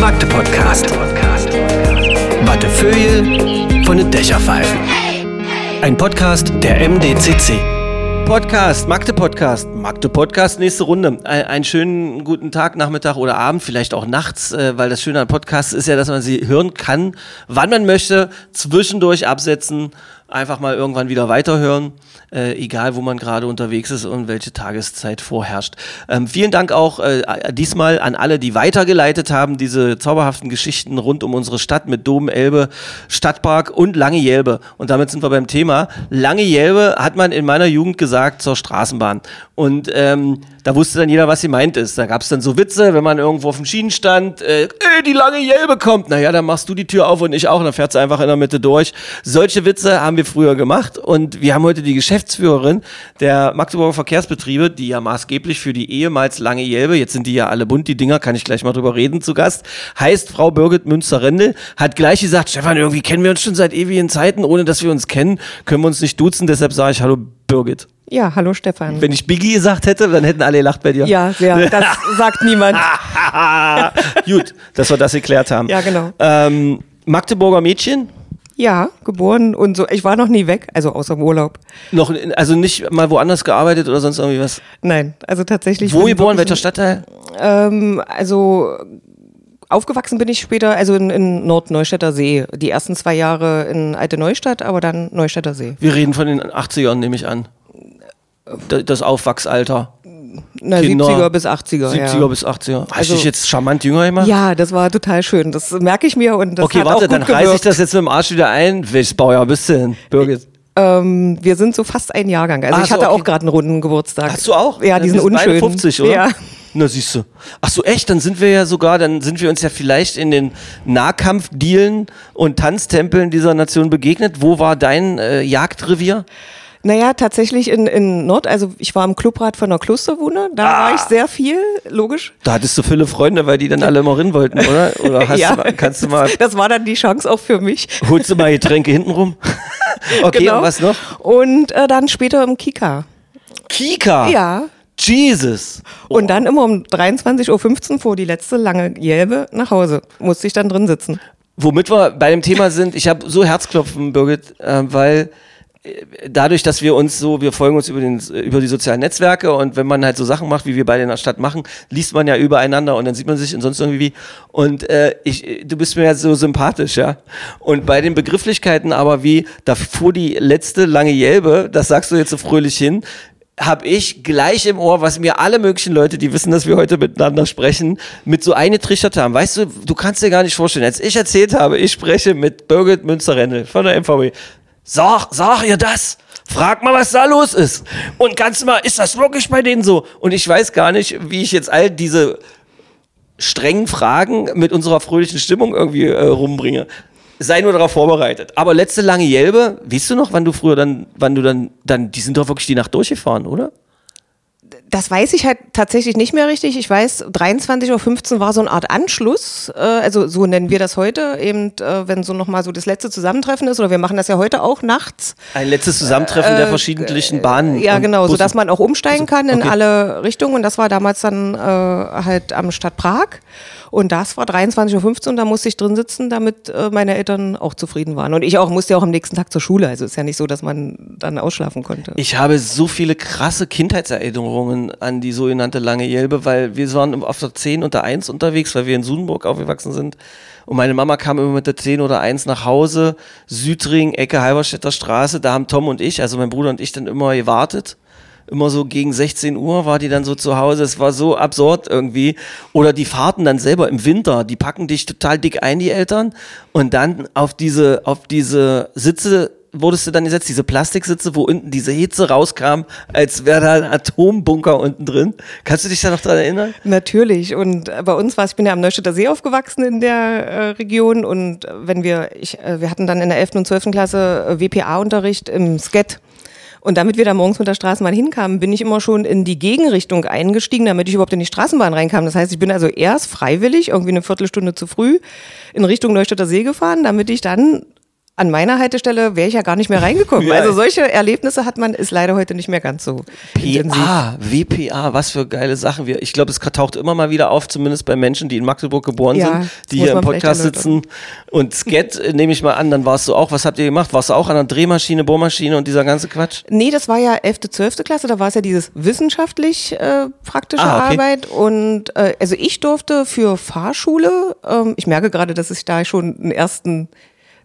Magde Podcast. Wattefeuille von den Dächerpfeifen. Ein Podcast der MDCC. Podcast, Magde Podcast, Magde Podcast, nächste Runde. Ein, einen schönen guten Tag, Nachmittag oder Abend, vielleicht auch nachts, äh, weil das Schöne an Podcasts ist ja, dass man sie hören kann, wann man möchte, zwischendurch absetzen, einfach mal irgendwann wieder weiterhören, äh, egal wo man gerade unterwegs ist und welche Tageszeit vorherrscht. Ähm, vielen Dank auch äh, diesmal an alle, die weitergeleitet haben, diese zauberhaften Geschichten rund um unsere Stadt mit Dom, Elbe, Stadtpark und Lange Jelbe. Und damit sind wir beim Thema. Lange Jelbe hat man in meiner Jugend gesagt zur Straßenbahn. Und ähm, da wusste dann jeder, was sie meint ist. Da gab es dann so Witze, wenn man irgendwo auf dem Schienen stand, äh, äh, die lange Jelbe kommt. Naja, dann machst du die Tür auf und ich auch und dann fährt sie einfach in der Mitte durch. Solche Witze haben wir früher gemacht und wir haben heute die Geschäftsführerin der Magdeburger Verkehrsbetriebe, die ja maßgeblich für die ehemals lange Jelbe, jetzt sind die ja alle bunt, die Dinger, kann ich gleich mal drüber reden, zu Gast, heißt Frau Birgit Münster-Rendel, hat gleich gesagt, Stefan, irgendwie kennen wir uns schon seit ewigen Zeiten, ohne dass wir uns kennen, können wir uns nicht duzen, deshalb sage ich Hallo Birgit. Ja, hallo Stefan. Wenn ich Biggie gesagt hätte, dann hätten alle gelacht bei dir. ja, sehr. Das sagt niemand. Gut, dass wir das geklärt haben. Ja, genau. Ähm, Magdeburger Mädchen? Ja, geboren und so. Ich war noch nie weg, also außer im Urlaub. Noch, in- also nicht mal woanders gearbeitet oder sonst irgendwie was? Nein, also tatsächlich. Wo geboren? Welcher Stadtteil? Ähm, also aufgewachsen bin ich später, also in, in Nordneustädter See. Die ersten zwei Jahre in Alte Neustadt, aber dann Neustädter See. Wir reden von den 80ern, nehme ich an. Da- Das Aufwachsalter. Na, Kinder. 70er bis 80er. 70er ja. bis 80er. Hast Also- du dich jetzt charmant jünger gemacht? Ja, das war total schön. Das merke ich mir und das Okay, hat warte, auch gut dann reiße ich das jetzt mit dem Arsch wieder ein. Welches Baujahr bist du denn, Birgit? Ähm, wir sind so fast ein Jahrgang. Also Ach ich so, hatte okay. auch gerade einen runden Geburtstag. Hast du auch? Ja, wir sind beide unschönen. 50, oder? Ja. Na, siehst du. Ach so, echt? Dann sind wir ja sogar, dann sind wir uns ja vielleicht in den Nahkampfdealen und Tanztempeln dieser Nation begegnet. Wo war dein äh, Jagdrevier? Naja, tatsächlich in, in Nord, also ich war im Clubrat von der Klosterwune, da Ah. war ich sehr viel, logisch. Da hattest du viele Freunde, weil die dann alle immer rein wollten, oder? Oder hast ja, du mal, kannst du mal, Das war dann die Chance auch für mich. holst du mal Getränke hinten rum? Okay, Genau. und was noch? Und äh, dann später im Kika. Kika. Ja. Jesus. Und dann immer um 23.15 Uhr vor die letzte lange Jelbe nach Hause. Musste ich dann drin sitzen. Womit wir bei dem Thema sind, ich habe so Herzklopfen, Birgit, äh, weil dadurch, dass wir uns so, wir folgen uns über, den, über die sozialen Netzwerke und wenn man halt so Sachen macht, wie wir beide in der Stadt machen, liest man ja übereinander und dann sieht man sich und sonst irgendwie. Und äh, ich, du bist mir ja so sympathisch, ja. Und bei den Begrifflichkeiten aber wie, da fuhr die letzte lange Jelbe, das sagst du jetzt so fröhlich hin, habe ich gleich im Ohr, was mir alle möglichen Leute, die wissen, dass wir heute miteinander sprechen, mit so eingetrichtert haben. Weißt du, du kannst dir gar nicht vorstellen, als ich erzählt habe, ich spreche mit Birgit Münster-Rendel von der MVW. Sag, sag ihr das? Frag mal, was da los ist. Und ganz mal, ist das wirklich bei denen so? Und ich weiß gar nicht, wie ich jetzt all diese strengen Fragen mit unserer fröhlichen Stimmung irgendwie äh, rumbringe. Sei nur darauf vorbereitet. Aber letzte lange Jelbe, weißt du noch, wann du früher dann, wann du dann, dann, die sind doch wirklich die Nacht durchgefahren, oder? Das weiß ich halt tatsächlich nicht mehr richtig. Ich weiß, 23.15 Uhr war so eine Art Anschluss. Äh, also so nennen wir das heute. Eben, äh, wenn so nochmal so das letzte Zusammentreffen ist. Oder wir machen das ja heute auch nachts. Ein letztes Zusammentreffen der verschiedentlichen Bahnen. Ja, und genau, sodass man auch umsteigen kann in okay. alle Richtungen. Und das war damals dann äh, halt am Stadt Prag. Und das war 23.15 Uhr da musste ich drin sitzen, damit äh, meine Eltern auch zufrieden waren. Und ich auch musste ja auch am nächsten Tag zur Schule. Also ist ja nicht so, dass man dann ausschlafen konnte. Ich habe so viele krasse Kindheitserinnerungen an die sogenannte Lange Jelbe, weil wir waren auf der 10 und der 1 unterwegs, weil wir in Sudenburg aufgewachsen sind. Und meine Mama kam immer mit der 10 oder 1 nach Hause, Südring, Ecke Halberstädter Straße. Da haben Tom und ich, also mein Bruder und ich, dann immer gewartet. Immer so gegen 16 Uhr war die dann so zu Hause. Es war so absurd irgendwie. Oder die Fahrten dann selber im Winter, die packen dich total dick ein, die Eltern. Und dann auf diese, auf diese Sitze wurdest du dann gesetzt, diese Plastiksitze, wo unten diese Hitze rauskam, als wäre da ein Atombunker unten drin. Kannst du dich da noch dran erinnern? Natürlich. Und äh, bei uns war, ich bin ja am Neustädter See aufgewachsen in der äh, Region. Und äh, wenn wir, ich, äh, wir hatten dann in der 11. und 12. Klasse äh, WPA-Unterricht im Skat. Und damit wir da morgens mit der Straßenbahn hinkamen, bin ich immer schon in die Gegenrichtung eingestiegen, damit ich überhaupt in die Straßenbahn reinkam. Das heißt, ich bin also erst freiwillig, irgendwie eine Viertelstunde zu früh, in Richtung Neustädter See gefahren, damit ich dann an meiner Haltestelle wäre ich ja gar nicht mehr reingekommen. Ja. Also solche Erlebnisse hat man, ist leider heute nicht mehr ganz so intensiv. PA, WPA, was für geile Sachen. Wir, ich glaube, es taucht immer mal wieder auf, zumindest bei Menschen, die in Magdeburg geboren Ja, sind, die hier im Podcast sitzen. Und Skat, äh, nehme ich mal an, dann warst du auch, was habt ihr gemacht? Warst du auch an einer Drehmaschine, Bohrmaschine und dieser ganze Quatsch? Nee, das war ja 11., 12. Klasse, da war es ja dieses wissenschaftlich äh, praktische Ah, okay. Arbeit. Und äh, also ich durfte für Fahrschule, ähm, ich merke gerade, dass ich da schon einen ersten,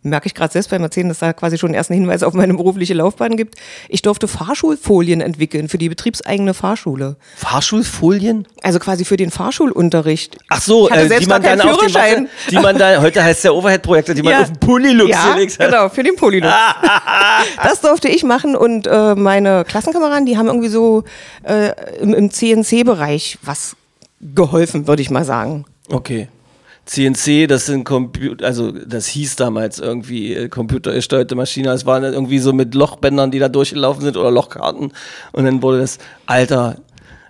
merke ich gerade selbst beim Erzählen, dass da quasi schon einen ersten Hinweis auf meine berufliche Laufbahn gibt. Ich durfte Fahrschulfolien entwickeln für die betriebseigene Fahrschule. Fahrschulfolien? Also quasi für den Fahrschulunterricht. Ach so, äh, selbst die man dann auf den. Warte- die man dann, heute heißt der Overhead-Projektor, die man Ja. auf den Pulli-Lux Ja, gelegt hat. genau, für den Polylux. das durfte ich machen und äh, meine Klassenkameraden, die haben irgendwie so äh, im, im CNC-Bereich was geholfen, würde ich mal sagen. Okay. CNC, das sind Computer, also das hieß damals irgendwie äh, computergesteuerte Maschine. Es waren irgendwie so mit Lochbändern, die da durchgelaufen sind oder Lochkarten. Und dann wurde das Alter,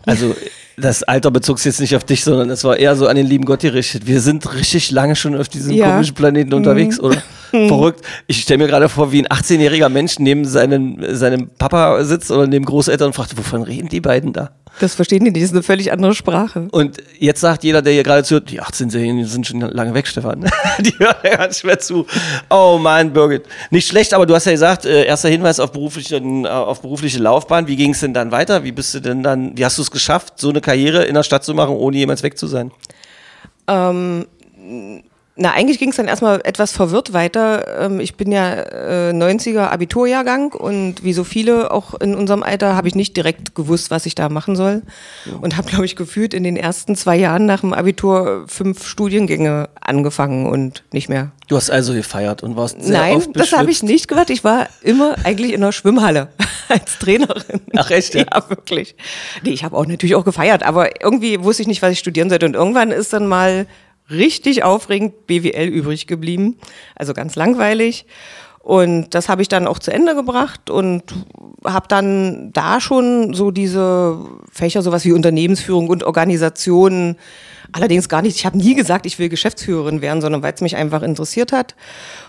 also das Alter bezog sich jetzt nicht auf dich, sondern es war eher so an den lieben Gott gerichtet. Wir sind richtig lange schon auf diesem Ja. komischen Planeten unterwegs, oder? Verrückt. Ich stelle mir gerade vor, wie ein 18-jähriger Mensch neben seinem, seinem Papa sitzt oder neben Großeltern und fragt, wovon reden die beiden da? Das verstehen die nicht, das ist eine völlig andere Sprache. Und jetzt sagt jeder, der hier gerade zuhört, die 18-Jährigen sind schon lange weg, Stefan. die hören ja ganz schwer zu. Oh Mann, Birgit. Nicht schlecht, aber du hast ja gesagt, äh, erster Hinweis auf berufliche, äh, auf berufliche Laufbahn. Wie ging es denn dann weiter? Wie bist du denn dann, wie hast du es geschafft, so eine Karriere in der Stadt zu machen, ohne jemals weg zu sein? Ähm, na, eigentlich ging es dann erstmal etwas verwirrt weiter. Ähm, ich bin ja äh, 90er Abiturjahrgang und wie so viele auch in unserem Alter habe ich nicht direkt gewusst, was ich da machen soll. Und habe, glaube ich, gefühlt in den ersten zwei Jahren nach dem Abitur fünf Studiengänge angefangen und nicht mehr. Du hast also gefeiert und warst sehr Nein, das habe ich nicht gemacht. Ich war immer eigentlich in der Schwimmhalle als Trainerin. Ach, echt, ja? Ja, wirklich. Nee, ich habe auch natürlich auch gefeiert, aber irgendwie wusste ich nicht, was ich studieren sollte. Und irgendwann ist dann mal richtig aufregend BWL übrig geblieben. Also ganz langweilig. Und das habe ich dann auch zu Ende gebracht und habe dann da schon so diese Fächer, sowas wie Unternehmensführung und Organisation, allerdings gar nicht. Ich habe nie gesagt, ich will Geschäftsführerin werden, sondern weil es mich einfach interessiert hat.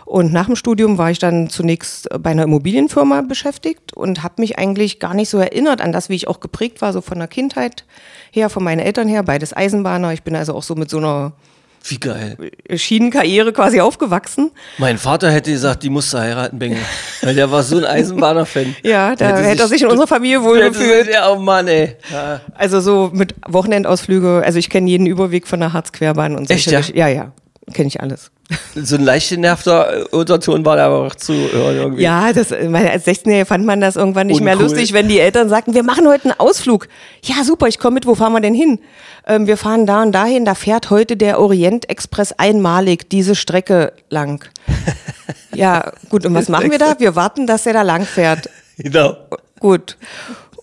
Und nach dem Studium war ich dann zunächst bei einer Immobilienfirma beschäftigt und habe mich eigentlich gar nicht so erinnert an das, wie ich auch geprägt war, so von der Kindheit her, von meinen Eltern her, beides Eisenbahner. Ich bin also auch so mit so einer Wie geil. Schienenkarriere quasi aufgewachsen. Mein Vater hätte gesagt, die musste heiraten, Bengel. Weil der war so ein Eisenbahner-Fan. Ja, da Hätte hätte, er sich in unserer Familie wohl gefühlt. Ja, oh Mann, ey. Ja. Also so mit Wochenendausflüge, also ich kenne jeden Überweg von der Harzquerbahn und so. Echt, ja? Ja, ja, kenne ich alles. So ein leicht genervter äh, Unterton war da aber auch zu hören irgendwie. Ja, das, meine, als 16-Jährige fand man das irgendwann nicht mehr Uncool. lustig, wenn die Eltern sagten, wir machen heute einen Ausflug. Ja, super, ich komme mit, wo fahren wir denn hin? Ähm, wir fahren da und dahin, da fährt heute der Orient Express einmalig diese Strecke lang. ja, gut, und was machen wir da? Wir warten, dass er da lang fährt. Genau. Gut.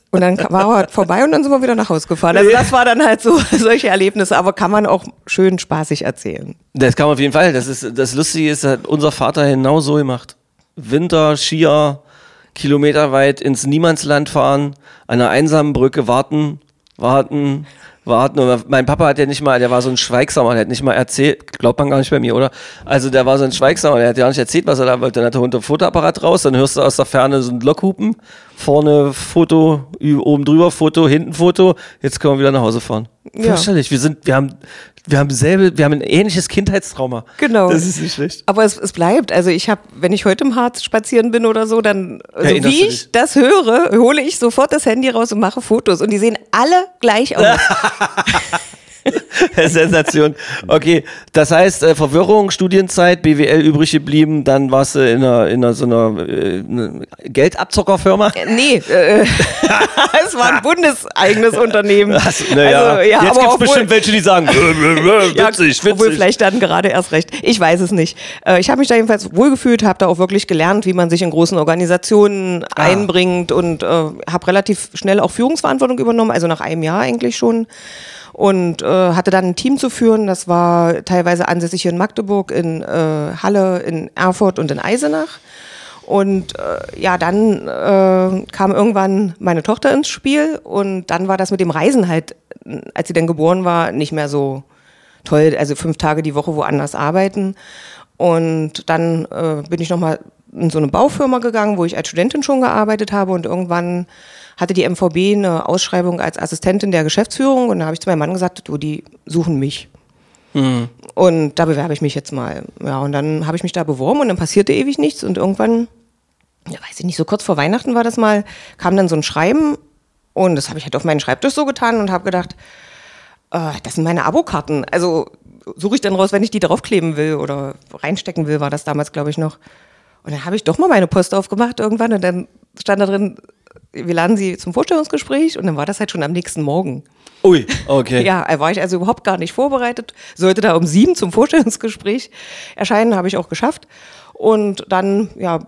Und dann war er vorbei und dann sind wir wieder nach Hause gefahren. Also das war dann halt so solche Erlebnisse, aber kann man auch schön spaßig erzählen. Das kann man auf jeden Fall. Das, ist, das Lustige ist, hat unser Vater genau so gemacht. Winter, Skier, kilometerweit ins Niemandsland fahren, an einer einsamen Brücke warten, warten, warten. Und mein Papa hat ja nicht mal, der war so ein Schweigsamer, der hat nicht mal erzählt, glaubt man gar nicht bei mir, oder? Also der war so ein Schweigsamer, der hat ja nicht erzählt, was er da wollte. Dann hat er unter Fotoapparat raus, dann hörst du aus der Ferne so ein Lockhupen, vorne Foto, oben drüber Foto, hinten Foto, jetzt können wir wieder nach Hause fahren. Ja. Fürchterlich. Wir sind, wir haben, wir haben selbe, wir haben ein ähnliches Kindheitstrauma. Genau. Das ist nicht schlecht. Aber es, es bleibt. Also ich habe, wenn ich heute im Harz spazieren bin oder so, dann, also Erinnerst wie ich das höre, hole ich sofort das Handy raus und mache Fotos. Und die sehen alle gleich aus. Sensation. Okay, das heißt, äh, Verwirrung, Studienzeit, BWL übrig geblieben, dann warst du in einer, in einer so einer äh, ne Geldabzockerfirma. nee, äh, es war ein bundeseigenes Unternehmen. Also, naja, Also, ja, jetzt gibt's obwohl- bestimmt welche, die sagen, Ja, witzig, Obwohl witzig. vielleicht dann gerade erst recht. Ich weiß es nicht. Äh, ich habe mich da jedenfalls wohlgefühlt, habe da auch wirklich gelernt, wie man sich in großen Organisationen Ah. einbringt und äh, habe relativ schnell auch Führungsverantwortung übernommen, also nach einem Jahr eigentlich schon. Und äh, hatte dann ein Team zu führen, das war teilweise ansässig hier in Magdeburg, in äh, Halle, in Erfurt und in Eisenach. Und äh, ja, dann äh, kam irgendwann meine Tochter ins Spiel und dann war das mit dem Reisen halt, äh, als sie dann geboren war, nicht mehr so toll. Also fünf Tage die Woche woanders arbeiten. Und dann äh, bin ich nochmal in so eine Baufirma gegangen, wo ich als Studentin schon gearbeitet habe und irgendwann hatte die MVB eine Ausschreibung als Assistentin der Geschäftsführung und da habe ich zu meinem Mann gesagt, du, die suchen mich. Und da bewerbe ich mich jetzt mal. Ja, und dann habe ich mich da beworben und dann passierte ewig nichts und irgendwann, ja, weiß ich nicht, so kurz vor Weihnachten war das mal, kam dann so ein Schreiben und das habe ich halt auf meinen Schreibtisch so getan und habe gedacht, äh, das sind meine Abokarten. Also suche ich dann raus, wenn ich die draufkleben will oder reinstecken will, war das damals, glaube ich, noch. Und dann habe ich doch mal meine Post aufgemacht irgendwann und dann stand da drin, wir laden Sie zum Vorstellungsgespräch und dann war das halt schon am nächsten Morgen. Ui, okay. Ja, da war ich also überhaupt gar nicht vorbereitet. Sollte da um sieben zum Vorstellungsgespräch erscheinen, habe ich auch geschafft. Und dann, ja,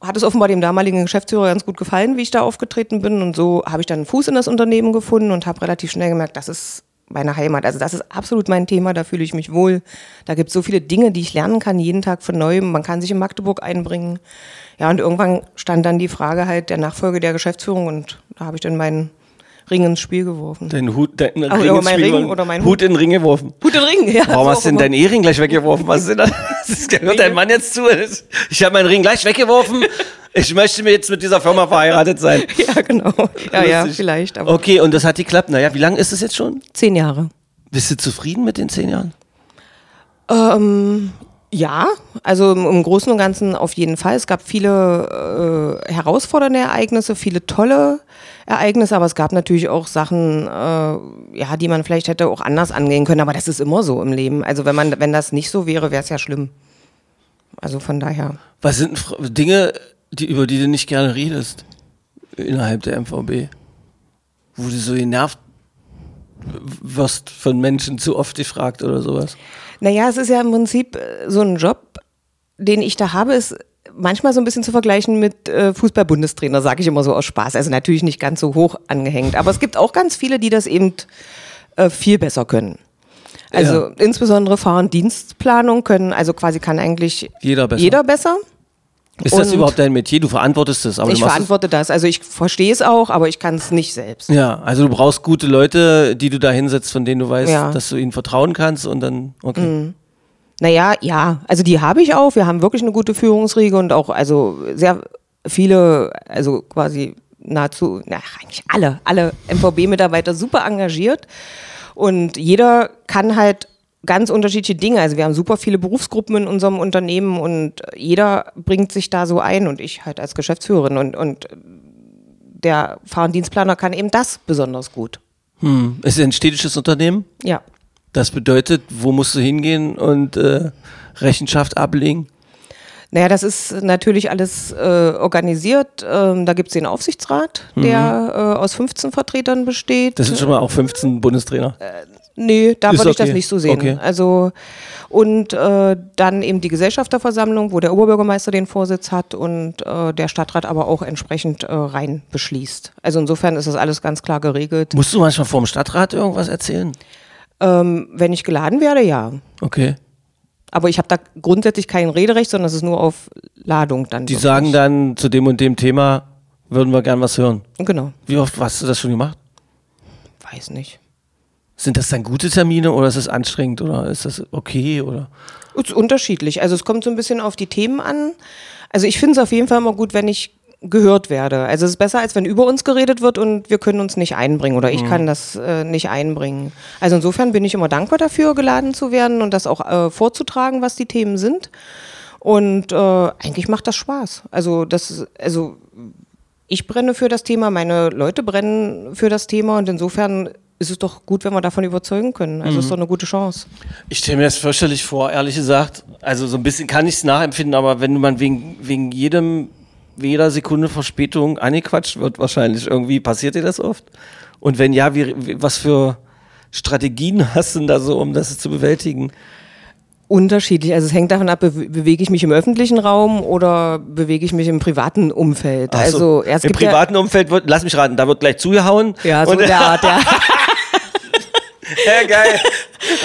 hat es offenbar dem damaligen Geschäftsführer ganz gut gefallen, wie ich da aufgetreten bin. Und so habe ich dann einen Fuß in das Unternehmen gefunden und habe relativ schnell gemerkt, das ist meine Heimat. Also das ist absolut mein Thema, da fühle ich mich wohl. Da gibt es so viele Dinge, die ich lernen kann, jeden Tag von neuem. Man kann sich in Magdeburg einbringen. Ja, und irgendwann stand dann die Frage halt der Nachfolge der Geschäftsführung und da habe ich dann meinen Ring ins Spiel geworfen. Dein Hut, dein Ach, Ring oder mein Ring oder mein Hut in den Ring geworfen. Hut und Ring, ja. Warum hast du denn deinen Ehering gleich weggeworfen? Was ist denn das? Hört dein Mann jetzt zu. Ich habe meinen Ring gleich weggeworfen. Ich möchte mir jetzt mit dieser Firma verheiratet sein. Ja, genau. Ja, ja, vielleicht. Aber Okay, und das hat geklappt. Naja, wie lange ist es jetzt schon? zehn Jahre. Bist du zufrieden mit den zehn Jahren? Ähm, ja, also im, im Großen und Ganzen auf jeden Fall. Es gab viele äh, herausfordernde Ereignisse, viele tolle Ereignisse, aber es gab natürlich auch Sachen, äh, ja, die man vielleicht hätte auch anders angehen können. Aber das ist immer so im Leben. Also wenn man, wenn das nicht so wäre, wäre es ja schlimm. Also von daher. Was sind Dinge, die, über die du nicht gerne redest innerhalb der MVB? Wo du so genervt wirst von Menschen zu oft gefragt oder sowas? Naja, es ist ja im Prinzip äh, so ein Job, den ich da habe, ist manchmal so ein bisschen zu vergleichen mit äh, Fußball-Bundestrainer, sage ich immer so aus Spaß. Also natürlich nicht ganz so hoch angehängt, aber es gibt auch ganz viele, die das eben äh, viel besser können. Also Ja. insbesondere Fahr- und Dienstplanung können, also quasi kann eigentlich Jeder besser. jeder besser. Ist das Und- überhaupt dein Metier? Du verantwortest es, aber ich verantworte das. Also ich verstehe es auch, aber ich kann es nicht selbst. Ja, also du brauchst gute Leute, die du da hinsetzt, von denen du weißt, Ja. Mhm. dass du ihnen vertrauen kannst und dann, okay. Naja, ja, also die habe ich auch. Wir haben wirklich eine gute Führungsriege und auch also sehr viele, also quasi nahezu, na, eigentlich alle, alle MVB-Mitarbeiter super engagiert. Und jeder kann halt ganz unterschiedliche Dinge. Also wir haben super viele Berufsgruppen in unserem Unternehmen und jeder bringt sich da so ein und ich halt als Geschäftsführerin und, und der Fahr- und Dienstplaner kann eben das besonders gut. Hm. Es ist ein städtisches Unternehmen. Ja. Das bedeutet, wo musst du hingehen und äh, Rechenschaft ablegen? Naja, das ist natürlich alles äh, organisiert. Ähm, da gibt es den Aufsichtsrat, der äh, aus 15 Vertretern besteht. Mhm. Das sind schon mal auch 15 Bundestrainer. nee, da Ist würde ich das okay. nicht so sehen. Okay. Also und äh, dann eben die Gesellschafterversammlung, wo der Oberbürgermeister den Vorsitz hat und äh, der Stadtrat aber auch entsprechend äh, rein beschließt. Also insofern ist das alles ganz klar geregelt. Musst du manchmal vor dem Stadtrat irgendwas erzählen? Ähm, wenn ich geladen werde, ja. Okay. Aber ich habe da grundsätzlich kein Rederecht, sondern es ist nur auf Ladung dann. Die wirklich. sagen dann zu dem und dem Thema, würden wir gern was hören. Genau, Wie oft hast du das schon gemacht? weiß nicht. Sind das dann gute Termine oder ist es anstrengend oder ist das okay oder? Es ist unterschiedlich. Also es kommt so ein bisschen auf die Themen an. Also ich finde es auf jeden Fall immer gut, wenn ich gehört werde. Also es ist besser, als wenn über uns geredet wird und wir können uns nicht einbringen oder ich kann das äh, nicht einbringen. Also insofern bin ich immer dankbar dafür, geladen zu werden und das auch äh, vorzutragen, was die Themen sind. Und äh, eigentlich macht das Spaß. Also das, also ich brenne für das Thema, meine Leute brennen für das Thema und insofern ist es doch gut, wenn wir davon überzeugen können. Also es ist doch eine gute Chance. Ich stelle mir das fürchterlich vor, ehrlich gesagt. Also so ein bisschen kann ich es nachempfinden, aber wenn man wegen, wegen jedem, jeder Sekunde Verspätung angequatscht wird, wahrscheinlich irgendwie, passiert dir das oft? Und wenn ja, wie, was für Strategien hast du denn da so, um das zu bewältigen? Unterschiedlich. Also es hängt davon ab, bewe- bewege ich mich im öffentlichen Raum oder bewege ich mich im privaten Umfeld. So. Also es Im privaten Umfeld wird, lass mich raten, da wird gleich zugehauen. ja, ja so und, der Art, ja. ja, geil.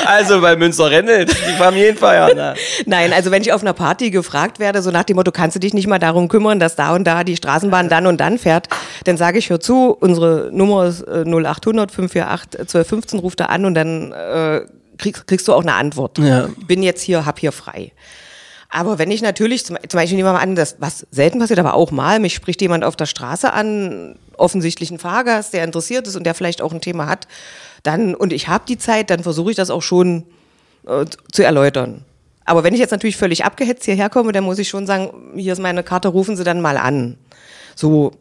Also bei Münster Rennelt, die Familienfeier. Na. Nein, also wenn ich auf einer Party gefragt werde, so nach dem Motto, kannst du dich nicht mal darum kümmern, dass da und da die Straßenbahn dann und dann fährt, dann sage ich, hör zu, unsere Nummer ist äh, 0800 548 1215, ruf da an und dann äh, kriegst, kriegst du auch eine Antwort. Ja. Bin jetzt hier, hab hier frei. Aber wenn ich natürlich, zum, zum Beispiel nehmen wir mal an, das, was selten passiert, aber auch mal, mich spricht jemand auf der Straße an, offensichtlich ein Fahrgast, der interessiert ist und der vielleicht auch ein Thema hat, dann, und ich habe die Zeit, dann versuche ich das auch schon äh, zu erläutern. Aber wenn ich jetzt natürlich völlig abgehetzt hierher komme, dann muss ich schon sagen, hier ist meine Karte, rufen Sie dann mal an. So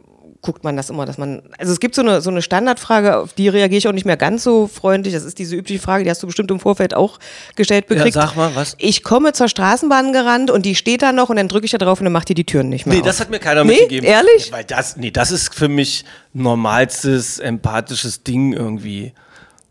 guckt man das immer, dass man, also es gibt so eine, so eine Standardfrage, auf die reagiere ich auch nicht mehr ganz so freundlich. Das ist diese übliche Frage, die hast du bestimmt im Vorfeld auch gestellt bekriegt. Ja, sag mal, was? Ich komme zur Straßenbahn gerannt und die steht da noch und dann drücke ich da drauf und dann macht die die Türen nicht mehr Nee, auf. das hat mir keiner Nee, mitgegeben. ehrlich? Weil das, nee, das ist für mich normalstes, empathisches Ding irgendwie.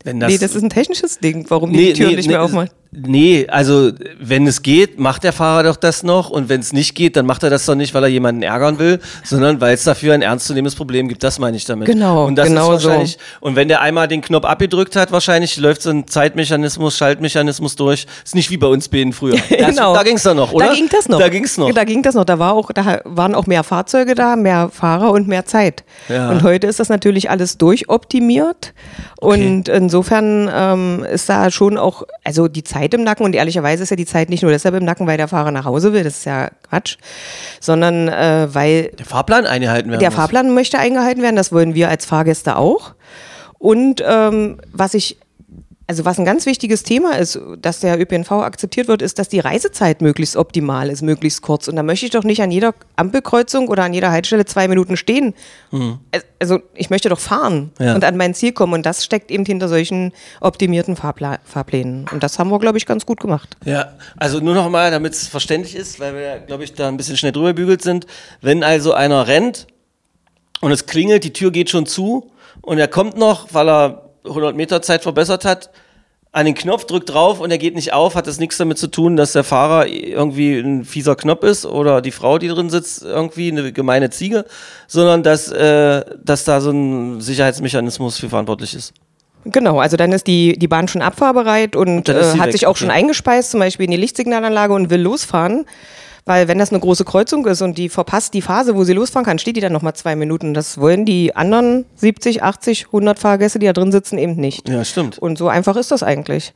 Das, nee, das ist ein technisches Ding, warum die die Türen nicht mehr aufmachen. Nee, also wenn es geht, macht der Fahrer doch das noch und wenn es nicht geht, dann macht er das doch nicht, weil er jemanden ärgern will, sondern weil es dafür ein ernstzunehmendes Problem gibt. Das meine ich damit. Genau, und das genau ist wahrscheinlich, Und wenn der einmal den Knopf abgedrückt hat, wahrscheinlich läuft so ein Zeitmechanismus, Schaltmechanismus durch. Ist nicht wie bei uns beiden früher. Genau. Da ging es dann noch, oder? Da ging das noch. Da ging es noch. Da ging das noch. Da, war auch, da waren auch mehr Fahrzeuge da, mehr Fahrer und mehr Zeit. Ja. Und heute ist das natürlich alles durchoptimiert. Und insofern ähm, ist da schon auch, also die Zeit im Nacken und ehrlicherweise ist ja die Zeit nicht nur deshalb im Nacken, weil der Fahrer nach Hause will, das ist ja Quatsch, sondern äh, weil der Fahrplan eingehalten werden der muss. Fahrplan möchte eingehalten werden, das wollen wir als Fahrgäste auch. Und ähm, was ich, also was ein ganz wichtiges Thema ist, dass der ÖPNV akzeptiert wird, ist, dass die Reisezeit möglichst optimal ist, möglichst kurz. Und da möchte ich doch nicht an jeder Ampelkreuzung oder an jeder Haltestelle zwei Minuten stehen. Es- Also ich möchte doch fahren Ja. und an mein Ziel kommen. Und das steckt eben hinter solchen optimierten Fahrpla Fahrplänen. Und das haben wir, glaube ich, ganz gut gemacht. Ja, also nur noch mal, damit es verständlich ist, weil wir, glaube ich, da ein bisschen schnell drüber bügelt sind. Wenn also einer rennt und es klingelt, die Tür geht schon zu und er kommt noch, weil er 100 Meter Zeit verbessert hat, an den Knopf, drückt drauf und er geht nicht auf, hat das nichts damit zu tun, dass der Fahrer irgendwie ein fieser Knopf ist oder die Frau, die drin sitzt, irgendwie eine gemeine Ziege, sondern dass, äh, dass da so ein Sicherheitsmechanismus für verantwortlich ist. Genau, also dann ist die, die Bahn schon abfahrbereit und ist äh, hat weg, sich auch schon eingespeist, zum Beispiel in die Lichtsignalanlage und will losfahren. Weil wenn das eine große Kreuzung ist und die verpasst die Phase, wo sie losfahren kann, steht die dann nochmal zwei Minuten. Das wollen die anderen 70, 80, 100 Fahrgäste, die da drin sitzen, eben nicht. Ja, stimmt. Und so einfach ist das eigentlich.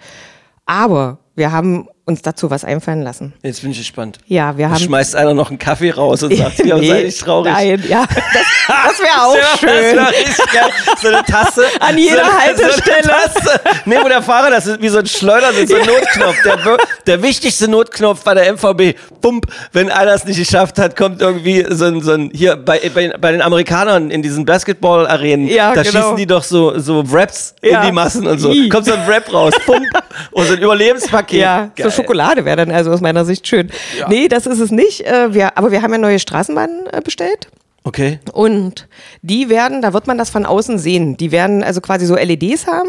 Aber wir haben uns dazu was einfallen lassen. Jetzt bin ich gespannt. Ja, wir haben... schmeißt einer noch einen Kaffee raus und sagt, ja, Nee, sei nicht traurig. Nein, ja, das, das wäre auch Das schön. wär richtig geil. So eine Tasse. An jeder so Haltestelle. So. Nee, wo der Fahrer, das ist wie so ein Schleudersitz, so ein Notknopf. Der, der wichtigste Notknopf bei der MVB. Bump, wenn einer es nicht geschafft hat, kommt irgendwie so ein, so ein hier bei, bei, bei den Amerikanern in diesen Basketball-Arenen, Ja, da genau. schießen die doch so, so Raps Ja. in die Massen und so. Kommt so ein Rap raus. Pump. Und so ein Überlebenspaket. Ja, Geil. so Schokolade wäre dann also aus meiner Sicht schön. Ja. Nee, das ist es nicht. Äh, wir, aber wir haben ja neue Straßenbahnen äh, bestellt. Okay. Und die werden, da wird man das von außen sehen. Die werden also quasi so LEDs haben.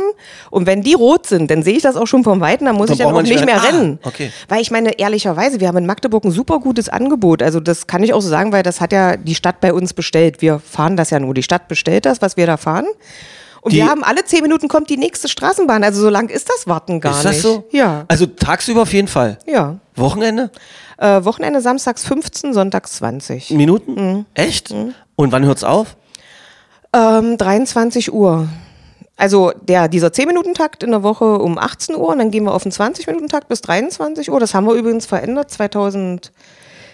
Und wenn die rot sind, dann sehe ich das auch schon vom Weiten, dann muss Dann ich dann auch nicht mehr mehr- Ah, rennen. okay. Weil ich meine, ehrlicherweise, wir haben in Magdeburg ein super gutes Angebot. Also das kann ich auch so sagen, weil das hat ja die Stadt bei uns bestellt. Wir fahren das ja nur. Die Stadt bestellt das, was wir da fahren. Und Die- wir haben alle zehn Minuten kommt die nächste Straßenbahn. Also so lang ist das Warten gar ist das nicht. so? Ja. Also tagsüber auf jeden Fall. Ja. Wochenende? Äh, Wochenende samstags 15, sonntags 20. Minuten? Mhm. Echt? Und wann hört's auf? Ähm, 23 Uhr. Also der, dieser 10-Minuten-Takt in der Woche um 18 Uhr und dann gehen wir auf den 20-Minuten-Takt bis 23 Uhr. Das haben wir übrigens verändert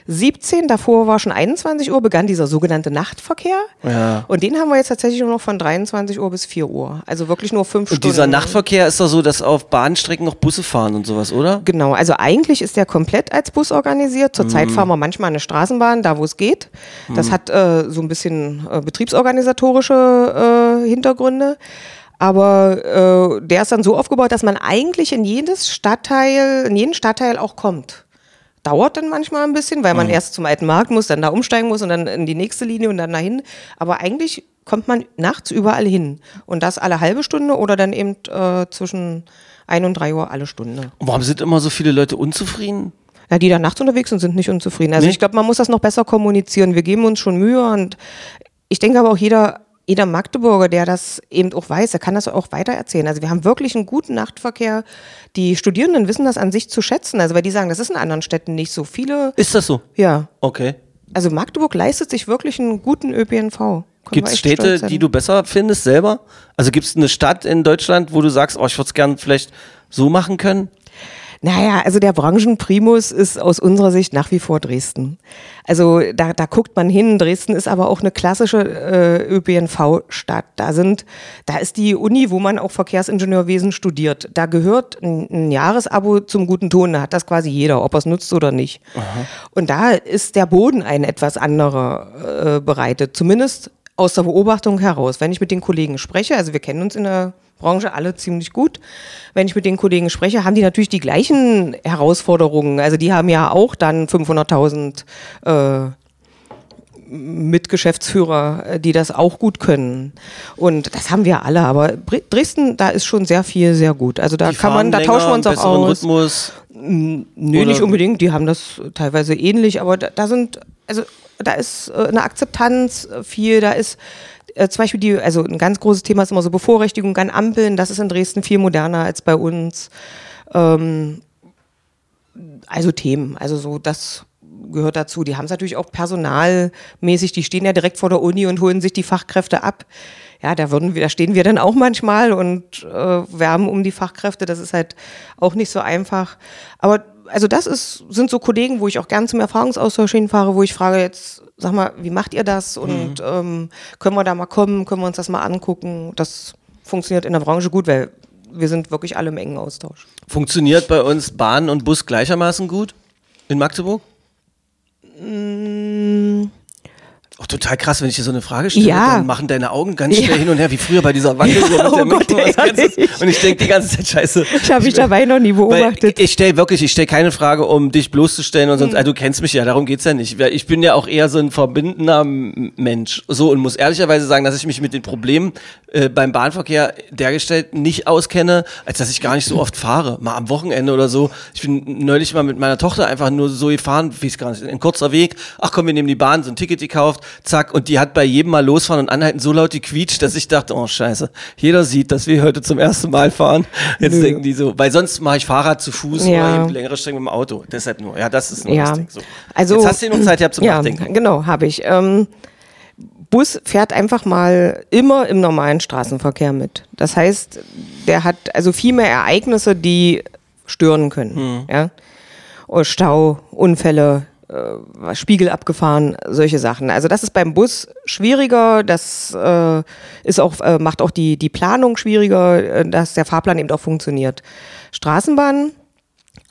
2017. Davor war schon 21 Uhr, begann dieser sogenannte Nachtverkehr. Ja. Und den haben wir jetzt tatsächlich nur noch von 23 Uhr bis 4 Uhr. Also wirklich nur fünf Und Stunden. dieser Nachtverkehr ist doch so, dass auf Bahnstrecken noch Busse fahren und sowas, oder? Genau, also eigentlich ist der komplett als Bus organisiert. Zurzeit Mhm. fahren wir manchmal eine Straßenbahn, da wo es geht. Das hat äh, so ein bisschen äh, betriebsorganisatorische äh, Hintergründe. Aber äh, der ist dann so aufgebaut, dass man eigentlich in jedes Stadtteil, in jeden Stadtteil auch kommt. Dauert dann manchmal ein bisschen, weil man erst zum alten Markt muss, dann da umsteigen muss und dann in die nächste Linie und dann dahin. Aber eigentlich kommt man nachts überall hin. Und das alle halbe Stunde oder dann eben äh, zwischen 1 und 3 Uhr alle Stunde. Und warum sind immer so viele Leute unzufrieden? Ja, die da nachts unterwegs sind, sind nicht unzufrieden. Also Nee? ich glaube, man muss das noch besser kommunizieren. Wir geben uns schon Mühe und ich denke aber auch jeder, jeder Magdeburger, der das eben auch weiß, der kann das auch weitererzählen. Also wir haben wirklich einen guten Nachtverkehr. Die Studierenden wissen das an sich zu schätzen. Also weil die sagen, das ist in anderen Städten nicht so viele. Ist das so? Ja, Okay. also Magdeburg leistet sich wirklich einen guten ÖPNV. Gibt es Städte, die du besser findest selber? Also gibt es eine Stadt in Deutschland, wo du sagst, oh, ich würde es gern vielleicht so machen können? Naja, also der Branchenprimus ist aus unserer Sicht nach wie vor Dresden. Also da, da guckt man hin. Dresden ist aber auch eine klassische äh, ÖPNV-Stadt. Da sind, da ist die Uni, wo man auch Verkehrsingenieurwesen studiert. Da gehört ein, ein Jahresabo zum guten Ton. Da hat das quasi jeder, ob er es nutzt oder nicht. Und da ist der Boden ein etwas anderer äh, bereitet. Zumindest aus der Beobachtung heraus. Wenn ich mit den Kollegen spreche, also wir kennen uns in der Branche alle ziemlich gut. Wenn ich mit den Kollegen spreche, haben die natürlich die gleichen Herausforderungen. Also die haben ja auch dann 500.000 äh, Mitgeschäftsführer, äh, die das auch gut können. Und das haben wir alle. Aber Dresden, da ist schon sehr viel sehr gut. Also da Die kann man, da länger, tauschen wir uns auch aus. Rhythmus. Nö, Oder- nicht unbedingt. Die haben das teilweise ähnlich, aber da, da sind, also da ist äh, eine Akzeptanz äh, viel, da ist äh, zum Beispiel die, also ein ganz großes Thema ist immer so Bevorrechtigung an Ampeln, das ist in Dresden viel moderner als bei uns. Ähm, also Themen, also so das gehört dazu. Die haben es natürlich auch personalmäßig, die stehen ja direkt vor der Uni und holen sich die Fachkräfte ab. Ja, da würden wir, da stehen wir dann auch manchmal und äh, werben um die Fachkräfte. Das ist halt auch nicht so einfach. Aber also das ist, sind so Kollegen, wo ich auch gern zum Erfahrungsaustausch hinfahre, wo ich frage jetzt, sag mal, wie macht ihr das? Und ähm, können wir da mal kommen, können wir uns das mal angucken? Das funktioniert in der Branche gut, weil wir sind wirklich alle im engen Austausch. Funktioniert bei uns Bahn und Bus gleichermaßen gut in Magdeburg? Oh, total krass, wenn ich dir so eine Frage stelle, Ja. dann machen deine Augen ganz schnell Ja. hin und her, wie früher bei dieser Wackelsuhr Ja, mit der oh Gott. Und ich denke die ganze Zeit, scheiße. Ich habe mich dabei noch nie beobachtet. ich stelle wirklich, ich stelle keine Frage, um dich bloßzustellen und sonst, also du kennst mich ja, darum geht's ja nicht. Ich bin ja auch eher so ein verbindender Mensch. So und muss ehrlicherweise sagen, dass ich mich mit den Problemen äh, beim Bahnverkehr dergestellt nicht auskenne, als dass ich gar nicht so oft fahre. Mal am Wochenende oder so. Ich bin neulich mal mit meiner Tochter einfach nur so gefahren, wie es gar nicht, ein kurzer Weg. Ach komm, wir nehmen die Bahn, so ein Ticket gekauft, zack. Und die hat bei jedem Mal losfahren und anhalten so laut gequietscht, dass ich dachte, oh scheiße, jeder sieht, dass wir heute zum ersten Mal fahren. Jetzt Nö. denken die so, weil sonst mache ich Fahrrad zu Fuß Ja. oder eben längere Strecken mit dem Auto. Deshalb nur. Ja, das ist nur Ja, Ding. So. also Jetzt hast du noch Zeit gehabt zum ja, Nachdenken. genau, habe ich. Ähm, Bus fährt einfach mal immer im normalen Straßenverkehr mit. Das heißt, der hat also viel mehr Ereignisse, die stören können. Hm. Ja? Oder Stau, Unfälle, äh, Spiegel abgefahren, solche Sachen. Also das ist beim Bus schwieriger, das äh, ist auch, äh, macht auch die, die Planung schwieriger, äh, dass der Fahrplan eben auch funktioniert. Straßenbahn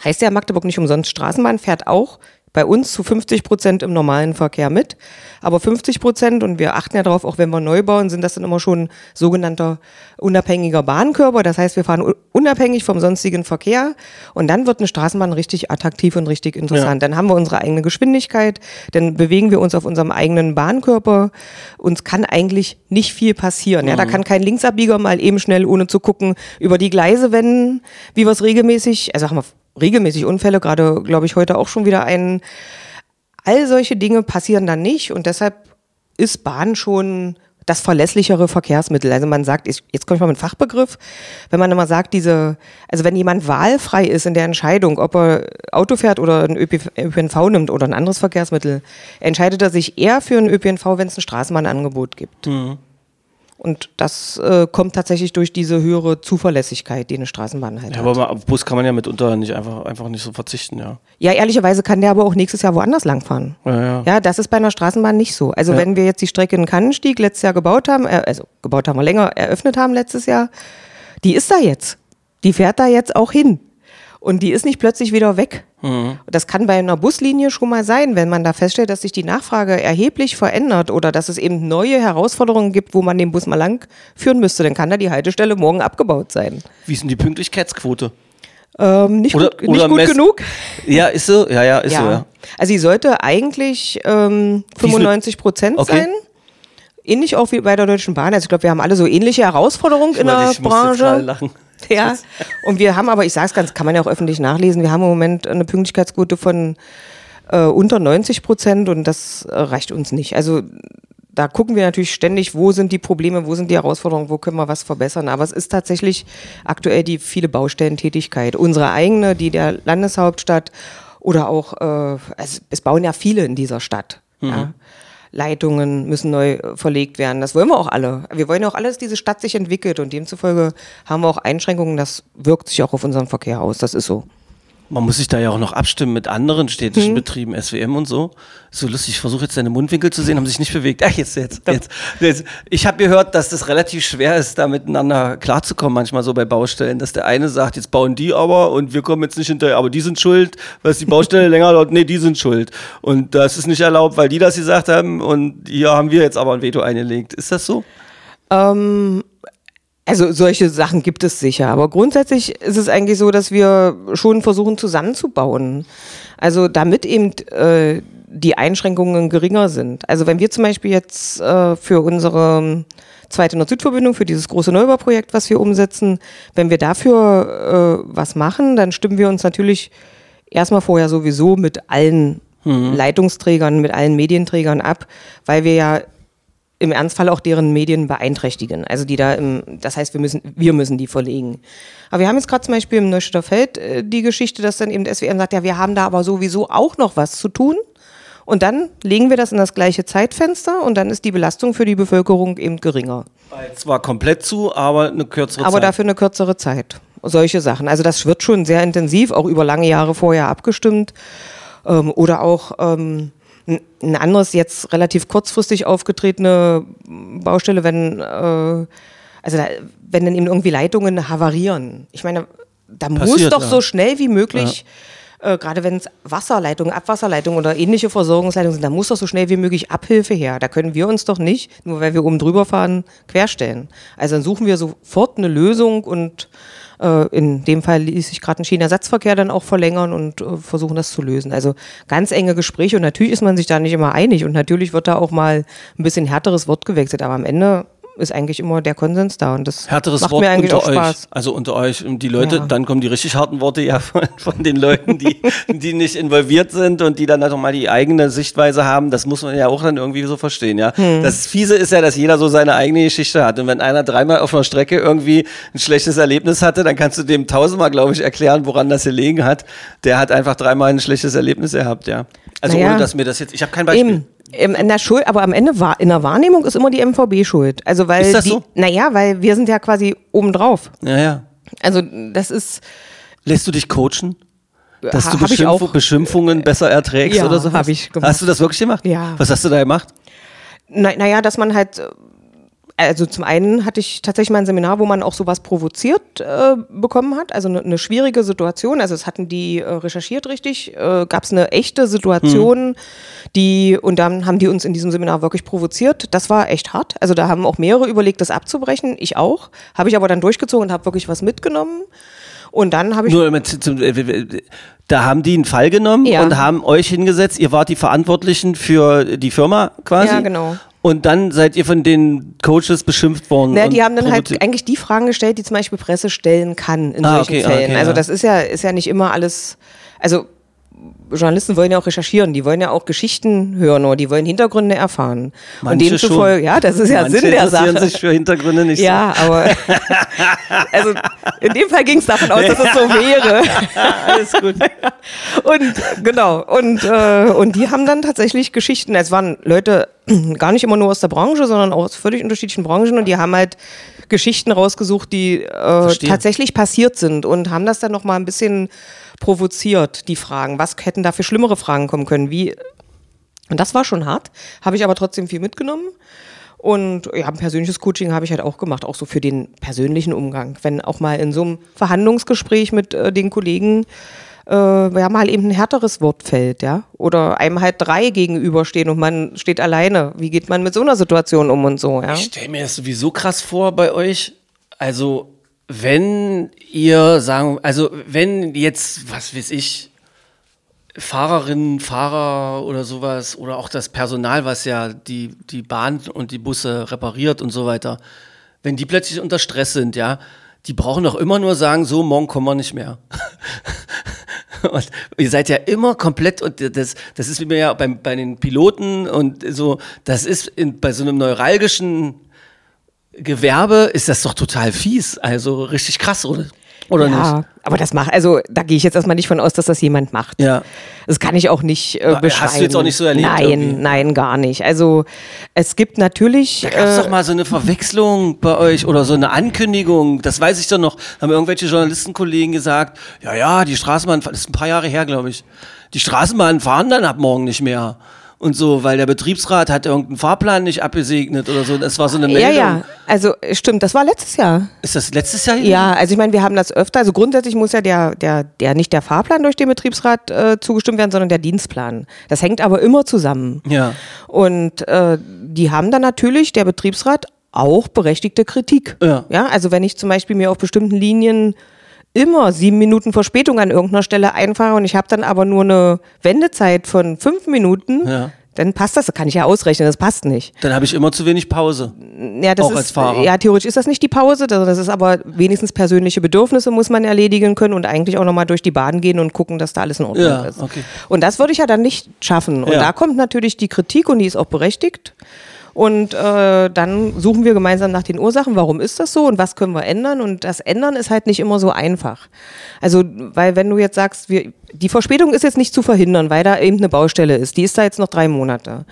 heißt ja Magdeburg nicht umsonst Straßenbahn, fährt auch bei uns zu 50 Prozent im normalen Verkehr mit. Aber 50 Prozent, und wir achten ja darauf, auch wenn wir neu bauen, sind das dann immer schon sogenannter unabhängiger Bahnkörper. Das heißt, wir fahren unabhängig vom sonstigen Verkehr. Und dann wird eine Straßenbahn richtig attraktiv und richtig interessant. Dann haben wir unsere eigene Geschwindigkeit, dann bewegen wir uns auf unserem eigenen Bahnkörper. Uns kann eigentlich nicht viel passieren. Ja, da kann kein Linksabbieger mal eben schnell, ohne zu gucken, über die Gleise wenden, wie wir es regelmäßig, also haben wir regelmäßig Unfälle, gerade glaube ich heute auch schon wieder einen. All solche Dinge passieren dann nicht und deshalb ist Bahn schon das verlässlichere Verkehrsmittel. Also man sagt, jetzt komme ich mal mit einem Fachbegriff, wenn man immer sagt, diese, also wenn jemand wahlfrei ist in der Entscheidung, ob er Auto fährt oder ein ÖPNV nimmt oder ein anderes Verkehrsmittel, entscheidet er sich eher für ein ÖPNV, wenn es ein Straßenbahnangebot gibt. Und das äh, kommt tatsächlich durch diese höhere Zuverlässigkeit, die eine Straßenbahn halt Ja, hat. aber auf Bus kann man ja mitunter nicht einfach, einfach nicht so verzichten, ja. Ja, ehrlicherweise kann der aber auch nächstes Jahr woanders langfahren. Ja, ja. Ja, das ist bei einer Straßenbahn nicht so. Also Ja. wenn wir jetzt die Strecke in Kannenstieg letztes Jahr gebaut haben, äh, also gebaut haben wir länger, eröffnet haben letztes Jahr, die ist da jetzt. Die fährt da jetzt auch hin. Und die ist nicht plötzlich wieder weg. Mhm. Das kann bei einer Buslinie schon mal sein, wenn man da feststellt, dass sich die Nachfrage erheblich verändert oder dass es eben neue Herausforderungen gibt, wo man den Bus mal lang führen müsste. Dann kann da die Haltestelle morgen abgebaut sein. Wie ist denn die Pünktlichkeitsquote? Ähm, nicht Oder- gut, nicht gut genug. Ja, ist so? Ja, ja, ist so, ja. Also sie sollte eigentlich ähm, Wie viel- 95 Prozent Okay. sein. Ähnlich auch wie bei der Deutschen Bahn. Also ich glaube, wir haben alle so ähnliche Herausforderungen in der Ich musste Branche. lachen. Ja. Und wir haben aber, ich sage es ganz, kann man ja auch öffentlich nachlesen, wir haben im Moment eine Pünktlichkeitsquote von äh, unter 90 Prozent und das äh, reicht uns nicht. Also da gucken wir natürlich ständig, wo sind die Probleme, wo sind die Herausforderungen, wo können wir was verbessern. Aber es ist tatsächlich aktuell die viele Baustellentätigkeit. Unsere eigene, die der Landeshauptstadt oder auch, äh, es, es bauen ja viele in dieser Stadt. Ja. Leitungen müssen neu äh, verlegt werden. Das wollen wir auch alle. Wir wollen ja auch alle, dass diese Stadt sich entwickelt und demzufolge haben wir auch Einschränkungen. Das wirkt sich auch auf unseren Verkehr aus. Das ist so. Man muss sich da ja auch noch abstimmen mit anderen städtischen Betrieben, SWM und so. So lustig, ich versuche jetzt deine Mundwinkel zu sehen, haben sich nicht bewegt. Ach, jetzt, jetzt, jetzt. jetzt. Ich habe gehört, dass das relativ schwer ist, da miteinander klarzukommen, manchmal so bei Baustellen, dass der eine sagt, jetzt bauen die aber und wir kommen jetzt nicht hinterher, aber die sind schuld, weil es die Baustelle länger dauert. Nee, die sind schuld. Und das ist nicht erlaubt, weil die das gesagt haben und hier haben wir jetzt aber ein Veto eingelegt. Ist das so? Ähm, also solche Sachen gibt es sicher, aber grundsätzlich ist es eigentlich so, dass wir schon versuchen zusammenzubauen. Also damit eben äh, die Einschränkungen geringer sind. Also wenn wir zum Beispiel jetzt äh, für unsere zweite Nord-Süd-Verbindung, für dieses große Neubauprojekt, was wir umsetzen, wenn wir dafür äh, was machen, dann stimmen wir uns natürlich erstmal vorher sowieso mit allen Leitungsträgern, mit allen Medienträgern ab, weil wir ja im Ernstfall auch deren Medien beeinträchtigen. Also die da im, das heißt, wir müssen, wir müssen die verlegen. Aber wir haben jetzt gerade zum Beispiel im Neustädter Feld äh, die Geschichte, dass dann eben der SWM sagt, ja, wir haben da aber sowieso auch noch was zu tun. Und dann legen wir das in das gleiche Zeitfenster und dann ist die Belastung für die Bevölkerung eben geringer. Zwar komplett zu, aber eine kürzere Aber Zeit. dafür eine kürzere Zeit. Solche Sachen. Also das wird schon sehr intensiv, auch über lange Jahre vorher abgestimmt. Ähm, oder auch ähm, ein anderes, jetzt relativ kurzfristig aufgetretene Baustelle, wenn, äh, also da, wenn dann eben irgendwie Leitungen havarieren. Ich meine, da muss Passiert, doch ja. so schnell wie möglich, äh, gerade wenn es Wasserleitungen, Abwasserleitungen oder ähnliche Versorgungsleitungen sind, da muss doch so schnell wie möglich Abhilfe her. Da können wir uns doch nicht, nur weil wir oben drüber fahren, querstellen. Also dann suchen wir sofort eine Lösung und äh, in dem Fall ließ sich gerade ein Schienenersatzverkehr dann auch verlängern und äh, versuchen das zu lösen. Also ganz enge Gespräche und natürlich ist man sich da nicht immer einig und natürlich wird da auch mal ein bisschen härteres Wort gewechselt, aber am Ende ist eigentlich immer der Konsens da und das Härteres macht Wort mir eigentlich unter auch euch. Spaß. Also unter euch die Leute, Ja. dann kommen die richtig harten Worte ja von, von den Leuten, die, die nicht involviert sind und die dann halt auch mal die eigene Sichtweise haben. Das muss man ja auch dann irgendwie so verstehen, ja. Hm. Das Fiese ist ja, dass jeder so seine eigene Geschichte hat. Und wenn einer dreimal auf einer Strecke irgendwie ein schlechtes Erlebnis hatte, dann kannst du dem tausendmal, glaube ich, erklären, woran das gelegen hat. Der hat einfach dreimal ein schlechtes Erlebnis gehabt, ja. Also Naja. ohne dass mir das jetzt, ich habe kein Beispiel. Eben. In der Schuld, aber am Ende war in der Wahrnehmung ist immer die MVB schuld. Also weil Ist das die, so? naja, weil wir sind ja quasi obendrauf. Ja, ja. Also das ist Lässt du dich coachen? Dass Ha- du Beschimpf auch. Beschimpfungen besser erträgst Ja, oder so? hab ich gemacht. Hast du das wirklich gemacht? Ja. Was hast du da gemacht? Na, naja, dass man halt, äh, also zum einen hatte ich tatsächlich mal ein Seminar, wo man auch sowas provoziert äh, bekommen hat, also eine, eine schwierige Situation, also es hatten die äh, recherchiert richtig, äh, gab es eine echte Situation, die, und dann haben die uns in diesem Seminar wirklich provoziert, das war echt hart, also da haben auch mehrere überlegt, das abzubrechen, ich auch, habe ich aber dann durchgezogen und habe wirklich was mitgenommen und dann habe ich... Nur mit, zum, äh, da haben die einen Fall genommen Ja. und haben euch hingesetzt. Ihr wart die Verantwortlichen für die Firma quasi. Ja, genau. Und dann seid ihr von den Coaches beschimpft worden. Na, und die haben dann halt eigentlich die Fragen gestellt, die zum Beispiel Presse stellen kann in Ah, solchen okay, ah, Fällen. okay, also das ist ja, ist ja nicht immer alles, also Journalisten wollen ja auch recherchieren, die wollen ja auch Geschichten hören oder die wollen Hintergründe erfahren. Manche und demzufolge, schon. ja, das ist ja Manche Sinn der interessieren Sache. sich für Hintergründe nicht ja, aber also in dem Fall ging es davon aus, dass es so wäre. so. Alles gut. Und genau, und, äh, und die haben dann tatsächlich Geschichten. Es waren Leute gar nicht immer nur aus der Branche, sondern auch aus völlig unterschiedlichen Branchen und die haben halt Geschichten rausgesucht, die äh, tatsächlich passiert sind und haben das dann nochmal ein bisschen provoziert, die Fragen. Was hätten da für schlimmere Fragen kommen können? Wie und das war schon hart, habe ich aber trotzdem viel mitgenommen. Und ja, ein persönliches Coaching habe ich halt auch gemacht, auch so für den persönlichen Umgang. Wenn auch mal in so einem Verhandlungsgespräch mit äh, den Kollegen äh, ja mal eben ein härteres Wort fällt, ja. Oder einem halt drei gegenüberstehen und man steht alleine. Wie geht man mit so einer Situation um und so, ja? Ich stelle mir das sowieso krass vor bei euch. Also, wenn ihr sagen, also wenn jetzt, was weiß ich, Fahrerinnen, Fahrer oder sowas oder auch das Personal, was ja die, die Bahn und die Busse repariert und so weiter, wenn die plötzlich unter Stress sind, ja, die brauchen doch immer nur sagen, so, morgen kommen wir nicht mehr. Und ihr seid ja immer komplett, und das, das ist wie mir ja beim, bei den Piloten und so, das ist in, bei so einem neuralgischen Gewerbe ist das doch total fies, also richtig krass, oder? Oder ja, nicht? aber das macht, also da gehe ich jetzt erstmal nicht von aus, dass das jemand macht. Ja. Das kann ich auch nicht äh, Hast du beschreiben. jetzt auch nicht so erlebt Nein, irgendwie? nein, gar nicht. Also es gibt natürlich. Da gab es äh, doch mal so eine Verwechslung bei euch oder so eine Ankündigung. Das weiß ich doch noch. Haben irgendwelche Journalistenkollegen gesagt, ja, ja, die Straßenbahn, das ist ein paar Jahre her, glaube ich. Die Straßenbahnen fahren dann ab morgen nicht mehr. Und so, weil der Betriebsrat hat irgendeinen Fahrplan nicht abgesegnet oder so. Das war so eine Meldung. ja, ja, also stimmt, das war letztes Jahr. Ist das letztes Jahr? gewesen? Ja, also ich meine, wir haben das öfter. Also grundsätzlich muss ja der, der, der nicht der Fahrplan durch den Betriebsrat äh, zugestimmt werden, sondern der Dienstplan. Das hängt aber immer zusammen. Ja. Und äh, die haben dann natürlich, der Betriebsrat, auch berechtigte Kritik. Ja. ja. Also wenn ich zum Beispiel mir auf bestimmten Linien immer sieben Minuten Verspätung an irgendeiner Stelle einfahre und ich habe dann aber nur eine Wendezeit von fünf Minuten, Ja. dann passt das. Kann ich ja ausrechnen, das passt nicht. Dann habe ich immer zu wenig Pause. Ja, Auch ist, als Fahrer. Ja, theoretisch ist das nicht die Pause, das das ist aber wenigstens persönliche Bedürfnisse muss man erledigen können und eigentlich auch nochmal durch die Bahn gehen und gucken, dass da alles in Ordnung Ja, ist. okay. Und das würde ich ja dann nicht schaffen. Und Ja. da kommt natürlich die Kritik und die ist auch berechtigt. Und äh, dann suchen wir gemeinsam nach den Ursachen, warum ist das so und was können wir ändern. Und das Ändern ist halt nicht immer so einfach. Also, weil wenn du jetzt sagst, wir, die Verspätung ist jetzt nicht zu verhindern, weil da eben eine Baustelle ist. Die ist da jetzt noch drei Monate.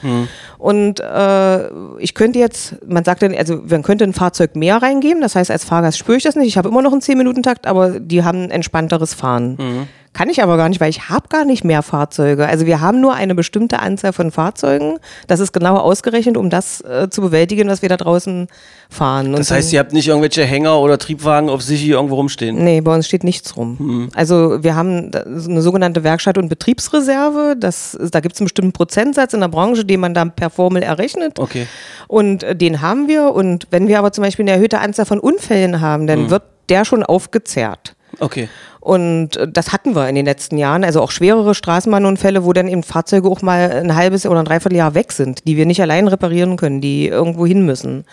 Und äh, ich könnte jetzt, man sagt dann, also man könnte ein Fahrzeug mehr reingeben. Das heißt, als Fahrgast spüre ich das nicht. Ich habe immer noch einen 10-Minuten-Takt, aber die haben ein entspannteres Fahren. Kann ich aber gar nicht, weil ich habe gar nicht mehr Fahrzeuge. Also wir haben nur eine bestimmte Anzahl von Fahrzeugen. Das ist genau ausgerechnet, um das äh, zu bewältigen, was wir da draußen fahren. Und Das heißt, ihr habt nicht irgendwelche Hänger oder Triebwagen auf sich hier irgendwo rumstehen. Nee, bei uns steht nichts rum. Also wir haben eine sogenannte Werkstatt- und Betriebsreserve. Das, da gibt es einen bestimmten Prozentsatz in der Branche, den man dann per Formel errechnet. Okay. Und äh, den haben wir. Und wenn wir aber zum Beispiel eine erhöhte Anzahl von Unfällen haben, dann wird der schon aufgezehrt. Okay. Und äh, das hatten wir in den letzten Jahren, also auch schwerere Straßenbahnunfälle, wo dann eben Fahrzeuge auch mal ein halbes oder ein Dreivierteljahr weg sind, die wir nicht allein reparieren können, die irgendwo hin müssen.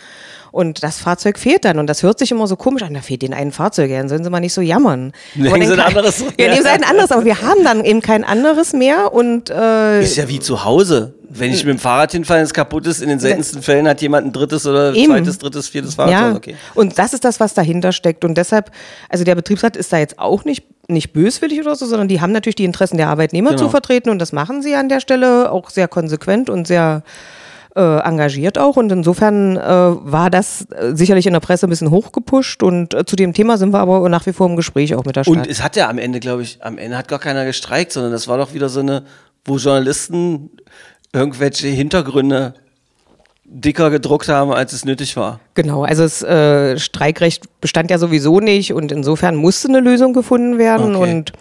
Und das Fahrzeug fehlt dann und das hört sich immer so komisch an, da fehlt den einen Fahrzeug, dann sollen sie mal nicht so jammern. Nehmen Sie ein anderes. Ja, nehmen sie ein anderes, aber wir haben dann eben kein anderes mehr und äh, Ist ja wie zu Hause. Wenn ich mit dem Fahrrad hinfalle, es kaputt ist, in den seltensten Fällen hat jemand ein drittes oder Eben. zweites, drittes, viertes Fahrrad. Ja, Okay. und das ist das, was dahinter steckt. Und deshalb, also der Betriebsrat ist da jetzt auch nicht, nicht böswillig oder so, sondern die haben natürlich die Interessen der Arbeitnehmer Genau. zu vertreten und das machen sie an der Stelle auch sehr konsequent und sehr äh, engagiert auch. Und insofern äh, war das äh, sicherlich in der Presse ein bisschen hochgepusht und äh, zu dem Thema sind wir aber nach wie vor im Gespräch auch mit der Stadt. Und es hat ja am Ende, glaube ich, am Ende hat gar keiner gestreikt, sondern das war doch wieder so eine, wo Journalisten irgendwelche Hintergründe dicker gedruckt haben, als es nötig war. Genau, also das äh, Streikrecht bestand ja sowieso nicht und insofern musste eine Lösung gefunden werden Okay. und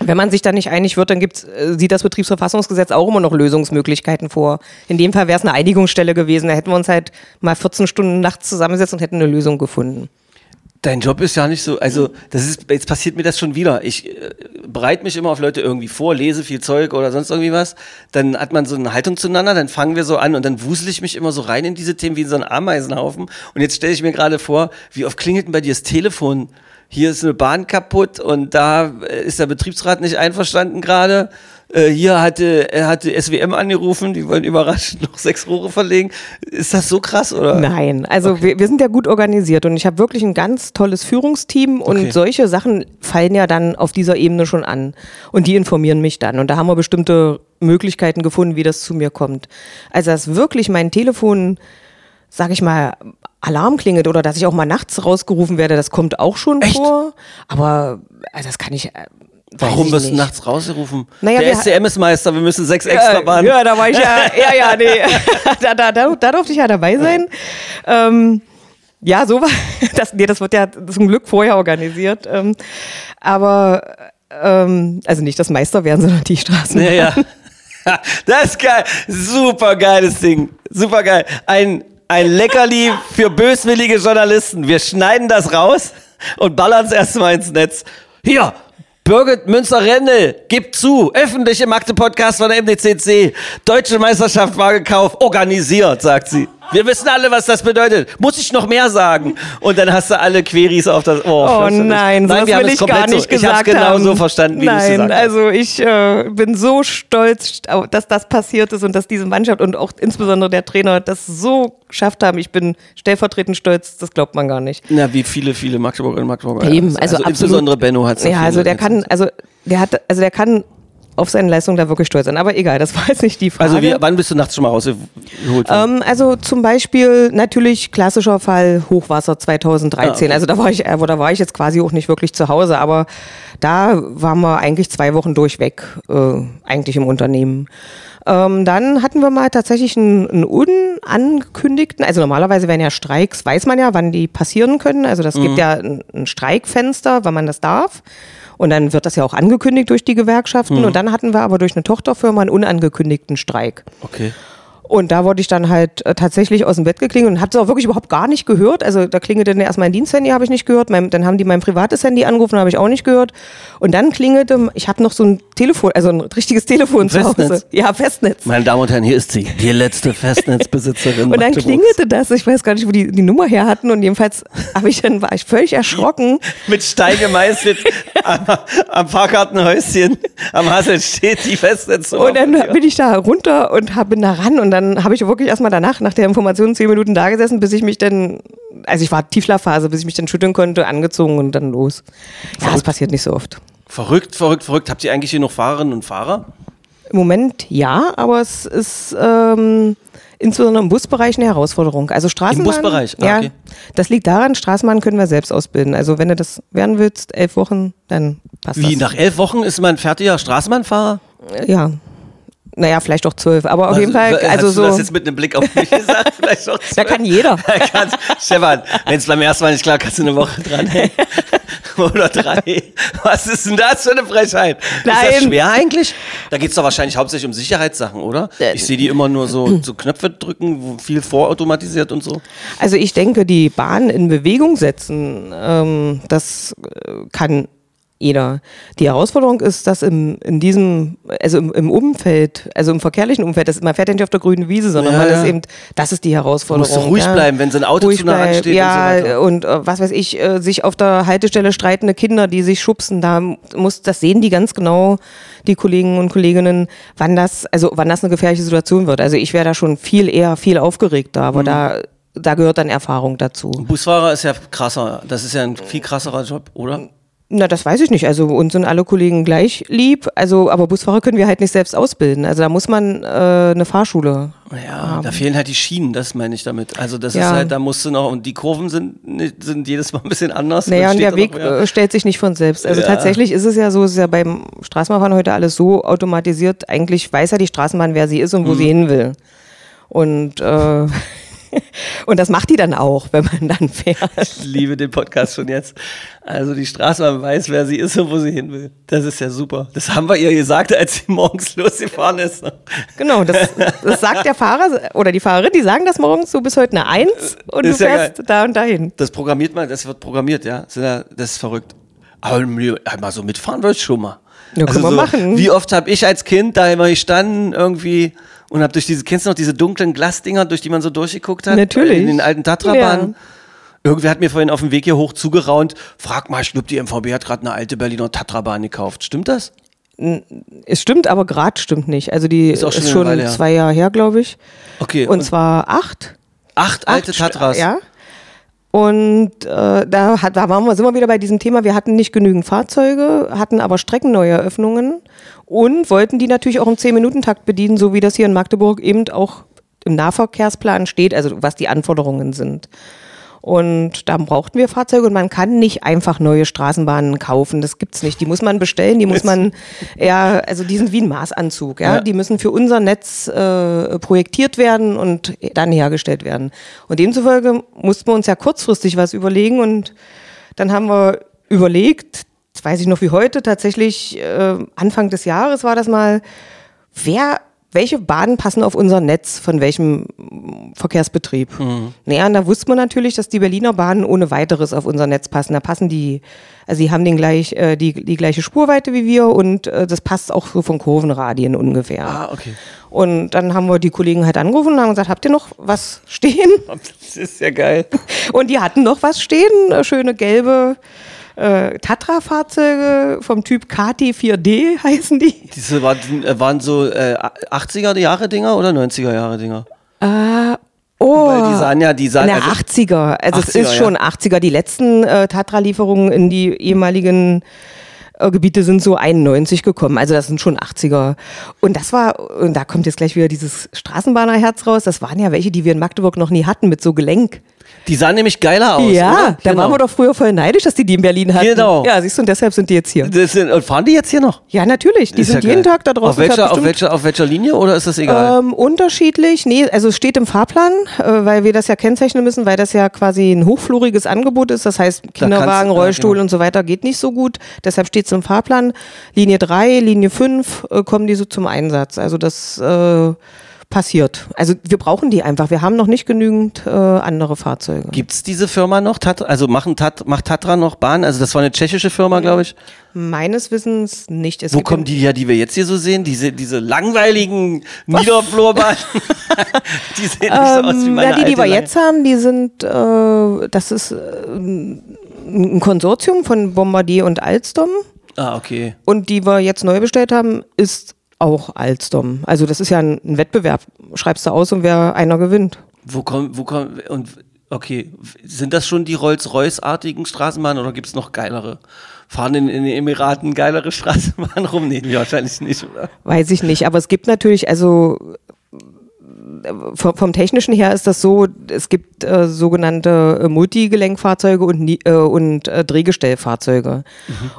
wenn man sich da nicht einig wird, dann gibt's, äh, sieht das Betriebsverfassungsgesetz auch immer noch Lösungsmöglichkeiten vor. In dem Fall wäre es eine Einigungsstelle gewesen. Da hätten wir uns halt mal 14 Stunden nachts zusammengesetzt und hätten eine Lösung gefunden. Dein Job ist ja nicht so, also das ist, jetzt passiert mir das schon wieder. Ich äh, bereite mich immer auf Leute irgendwie vor, lese viel Zeug oder sonst irgendwie was. Dann hat man so eine Haltung zueinander, dann fangen wir so an und dann wusel ich mich immer so rein in diese Themen wie in so einen Ameisenhaufen. Und jetzt stelle ich mir gerade vor, wie oft klingelt denn bei dir das Telefon? Hier ist eine Bahn kaputt und da ist der Betriebsrat nicht einverstanden gerade. Äh, Hier hatte, er hatte SWM angerufen, die wollen überraschend noch sechs Rohre verlegen. Ist das so krass, oder? Nein, also wir, wir sind ja gut organisiert und ich habe wirklich ein ganz tolles Führungsteam und Okay. solche Sachen fallen ja dann auf dieser Ebene schon an und die informieren mich dann und da haben wir bestimmte Möglichkeiten gefunden, wie das zu mir kommt. Also dass wirklich mein Telefon, sag ich mal, Alarm klingelt oder dass ich auch mal nachts rausgerufen werde, das kommt auch schon Echt? vor, aber also das kann ich äh, Warum wirst du nachts rausgerufen? Naja, der SCM ist Meister, wir müssen sechs extra Bahnen. Ja, da war ich ja, ja, ja, nee. da, da, da, da durfte ich ja dabei sein. Ähm, ja, so war das. Nee, das wird ja zum Glück vorher organisiert. Ähm, aber, ähm, also nicht das Meister werden, sondern die Straßen. Ja, ja. Das ist geil. Super geiles Ding. Super geil. Ein, ein Leckerli für böswillige Journalisten. Wir schneiden das raus und ballern es erstmal ins Netz. Hier, Birgit Münzer-Rendel, gibt zu. Öffentliche Magde-Podcast von der MDCC. Deutsche Meisterschaft war gekauft. Organisiert, sagt sie. Wir wissen alle, was das bedeutet. Muss ich noch mehr sagen? Und dann hast du alle Queries auf das Ohr. Oh nein, nein sowas wir haben will ich gar nicht so. Ich gesagt habe es genau haben. so verstanden, wie du es Nein, gesagt hast. also ich äh, bin so stolz, dass das passiert ist und dass diese Mannschaft und auch insbesondere der Trainer das so geschafft haben. Ich bin stellvertretend stolz, das glaubt man gar nicht. Na, wie viele, viele Magdeburger und Magdeburger. Eben, also, absolut. insbesondere Benno hat es Ja, also der kann, also der hat, also der kann auf seine Leistung da wirklich stolz sein. Aber egal, das war jetzt nicht die Frage. Also wie, wann bist du nachts schon mal rausgeholt? Ähm, also zum Beispiel natürlich klassischer Fall Hochwasser 2013. Ah, okay. Also da war ich, äh, da war ich jetzt quasi auch nicht wirklich zu Hause, aber da waren wir eigentlich zwei Wochen durchweg, äh, eigentlich im Unternehmen. Ähm, dann hatten wir mal tatsächlich einen, einen unangekündigten, also normalerweise werden ja Streiks, weiß man ja, wann die passieren können. Also das Mhm. gibt ja ein, ein Streikfenster, wann man das darf. Und dann wird das ja auch angekündigt durch die Gewerkschaften. Mhm. Und dann hatten wir aber durch eine Tochterfirma einen unangekündigten Streik. okay. Und da wurde ich dann halt äh, tatsächlich aus dem Bett geklingelt und habe es auch wirklich überhaupt gar nicht gehört. Also da klingelte dann erst mein Diensthandy, habe ich nicht gehört. Mein, dann haben die mein privates Handy angerufen, habe ich auch nicht gehört. Und dann klingelte, ich habe noch so ein Telefon, also ein richtiges Telefon zu Hause. Festnetz? Ja, Festnetz. Meine Damen und Herren, hier ist sie, die letzte Festnetzbesitzerin Und dann klingelte das, ich weiß gar nicht, wo die die Nummer her hatten. Und jedenfalls habe ich dann war ich völlig erschrocken. Mit Stein gemeißelt am, am Fahrkartenhäuschen am Hassel steht die Festnetznummer. Und dann bin ich da runter und bin da ran und dann habe ich wirklich erstmal danach, nach der Information, zehn Minuten da gesessen, bis ich mich dann, also ich war Tiefschlafphase, bis ich mich dann schütteln konnte, angezogen und dann los. Ja, das passiert nicht so oft. Verrückt, verrückt, verrückt. Habt ihr eigentlich hier noch Fahrerinnen und Fahrer? Im Moment ja, aber es ist ähm, insbesondere im Busbereich eine Herausforderung. Also Straßenbahn. Busbereich? Ah, ja, okay. das liegt daran, Straßenbahn können wir selbst ausbilden. Also wenn du das werden willst, elf Wochen, dann passt Wie, das. nach elf Wochen ist man fertiger Straßenbahnfahrer? Ja. Naja, vielleicht auch zwölf, aber auf jeden Fall, hast also du so. das jetzt mit einem Blick auf mich gesagt? Vielleicht auch Da kann jeder. Stefan, wenn es beim ersten Mal nicht klar, kannst du eine Woche dranhängen. Oder drei. Was ist denn das für eine Frechheit? Ist das Nein. schwer eigentlich? Da geht es doch wahrscheinlich hauptsächlich um Sicherheitssachen, oder? Äh, Ich sehe die immer nur so, so Knöpfe drücken, viel vorautomatisiert und so. Also ich denke, die Bahn in Bewegung setzen, ähm, das äh, kann jeder. Die Herausforderung ist, dass im, in diesem, also im, im Umfeld, also im verkehrlichen Umfeld, das, man fährt ja nicht auf der grünen Wiese, sondern Ja, man ja. ist eben, das ist die Herausforderung. Du musst ruhig ja. bleiben, wenn so ein Auto Ruhig zu nah ransteht ja, und so weiter. und äh, was weiß ich, äh, sich auf der Haltestelle streitende Kinder, die sich schubsen, da muss, das sehen die ganz genau, die Kollegen und Kolleginnen, wann das, also wann das eine gefährliche Situation wird. Also ich wäre da schon viel eher, viel aufgeregter, Mhm. aber da, da gehört dann Erfahrung dazu. Busfahrer ist ja krasser. Das ist ja ein viel krasserer Job, oder? Na, das weiß ich nicht. Also uns sind alle Kollegen gleich lieb. Also, aber Busfahrer können wir halt nicht selbst ausbilden. Also da muss man äh, eine Fahrschule. Ja, da fehlen halt die Schienen, das meine ich damit. Also das ist Ja. halt, da musst du noch, und die Kurven sind, sind jedes Mal ein bisschen anders. Naja, und der Weg noch äh, stellt sich nicht von selbst. Also Ja. tatsächlich ist es ja so, es ist ja beim Straßenbahnfahren heute alles so automatisiert. Eigentlich weiß ja die Straßenbahn, wer sie ist und wo Mhm. sie hin will. Und äh, und das macht die dann auch, wenn man dann fährt. Ich liebe den Podcast schon jetzt. Also die Straßenbahn weiß, wer sie ist und wo sie hin will. Das ist ja super. Das haben wir ihr gesagt, als sie morgens losgefahren ist. Genau, das, das sagt der Fahrer oder die Fahrerin, die sagen das morgens, du bist heute eine Eins und du Ist ja fährst geil. da und dahin. Das programmiert man, das wird programmiert, ja. Das ist verrückt. Aber mal so mitfahren würde ich schon mal. Also Ja, können wir so, machen. Wie oft habe ich als Kind da immer gestanden irgendwie und habe durch diese, kennst du noch diese dunklen Glasdinger, durch die man so durchgeguckt hat? Natürlich. In den alten Tatrabahnen. Ja. Irgendwer hat mir vorhin auf dem Weg hier hoch zugeraunt, frag mal, ich glaube, die MVB hat gerade eine alte Berliner Tatrabahn gekauft. Stimmt das? Es stimmt, aber Grad stimmt nicht. Also die Ist ist, schon eine schon Weile zwei Jahre her, glaube ich. Okay. Und, zwar acht. acht alte acht Tatras. Ja. Und äh, da, hat, da waren wir, sind wir wieder bei diesem Thema, wir hatten nicht genügend Fahrzeuge, hatten aber Streckenneueröffnungen und wollten die natürlich auch im 10-Minuten-Takt bedienen, so wie das hier in Magdeburg eben auch im Nahverkehrsplan steht, also was die Anforderungen sind. Und da brauchten wir Fahrzeuge und man kann nicht einfach neue Straßenbahnen kaufen. Das gibt's nicht. Die muss man bestellen, die muss man, ja, also die sind wie ein Maßanzug, ja. Ja. Die müssen für unser Netz äh, projektiert werden und dann hergestellt werden. Und demzufolge mussten wir uns ja kurzfristig was überlegen und dann haben wir überlegt, das weiß ich noch wie heute, tatsächlich äh, Anfang des Jahres war das mal, wer welche Bahnen passen auf unser Netz von welchem Verkehrsbetrieb? Mhm. Naja, und da wusste man natürlich, dass die Berliner Bahnen ohne weiteres auf unser Netz passen. Da passen die, also sie haben den gleich, äh, die, die gleiche Spurweite wie wir und äh, das passt auch so von Kurvenradien ungefähr. Ah, okay. Und dann haben wir die Kollegen halt angerufen und haben gesagt, habt ihr noch was stehen? Das ist ja geil. Und die hatten noch was stehen, äh, schöne gelbe äh, Tatra-Fahrzeuge vom Typ KT4D heißen die. Diese waren, äh, waren so äh, 80er Jahre Dinger oder 90er Jahre Dinger? Oh, Weil die sahen ja, die sahen in der also- 80er. Also es 80er, ist schon 80er. Die letzten äh, Tatra-Lieferungen in die ehemaligen äh, Gebiete sind so 91 gekommen. Also das sind schon 80er. Und das war, und da kommt jetzt gleich wieder dieses Straßenbahnerherz raus. Das waren ja welche, die wir in Magdeburg noch nie hatten mit so Gelenk. Die sahen nämlich geiler aus. ja, oder? da Genau. waren wir doch früher voll neidisch, dass die die in Berlin hatten. Genau. Ja, siehst du, und deshalb sind die jetzt hier. Sind, und fahren die jetzt hier noch? Ja, natürlich. Die Ist sind ja jeden geil. Tag da draußen. Auf welcher, auf, welcher, auf welcher Linie oder ist das egal? Ähm, unterschiedlich. Nee, also es steht im Fahrplan, äh, weil wir das ja kennzeichnen müssen, weil das ja quasi ein hochfluriges Angebot ist. Das heißt, Kinderwagen, ja, Rollstuhl genau. und so weiter geht nicht so gut. Deshalb steht es im Fahrplan. Linie 3, Linie 5 äh, kommen die so zum Einsatz. Also das äh, passiert. Also wir brauchen die einfach. Wir haben noch nicht genügend äh, andere Fahrzeuge. Gibt es diese Firma noch? Tat, also machen Tat, macht Tatra noch Bahn? Also das war eine tschechische Firma, glaube ich. Meines Wissens nicht. Es Wo kommen die her, die wir jetzt hier so sehen? Diese, diese langweiligen Niederflurbahnen. die sehen nicht so aus wie Ähm, meine ja, die, die wir alte jetzt haben, die sind, äh, das ist äh, ein Konsortium von Bombardier und Alstom. Ah, okay. Und die wir jetzt neu bestellt haben, ist auch Alstom. Also das ist ja ein, ein Wettbewerb. Schreibst du aus und wer einer gewinnt. Wo kommen, wo kommen, und, okay, sind das schon die Rolls-Royce-artigen Straßenbahnen oder gibt es noch geilere? Fahren in, in den Emiraten geilere Straßenbahnen rum? Nee, wahrscheinlich nicht, oder? Weiß ich nicht. Aber es gibt natürlich, also vom, Technischen her ist das so, es gibt äh, sogenannte äh, Multigelenkfahrzeuge und, äh, und äh, Drehgestellfahrzeuge.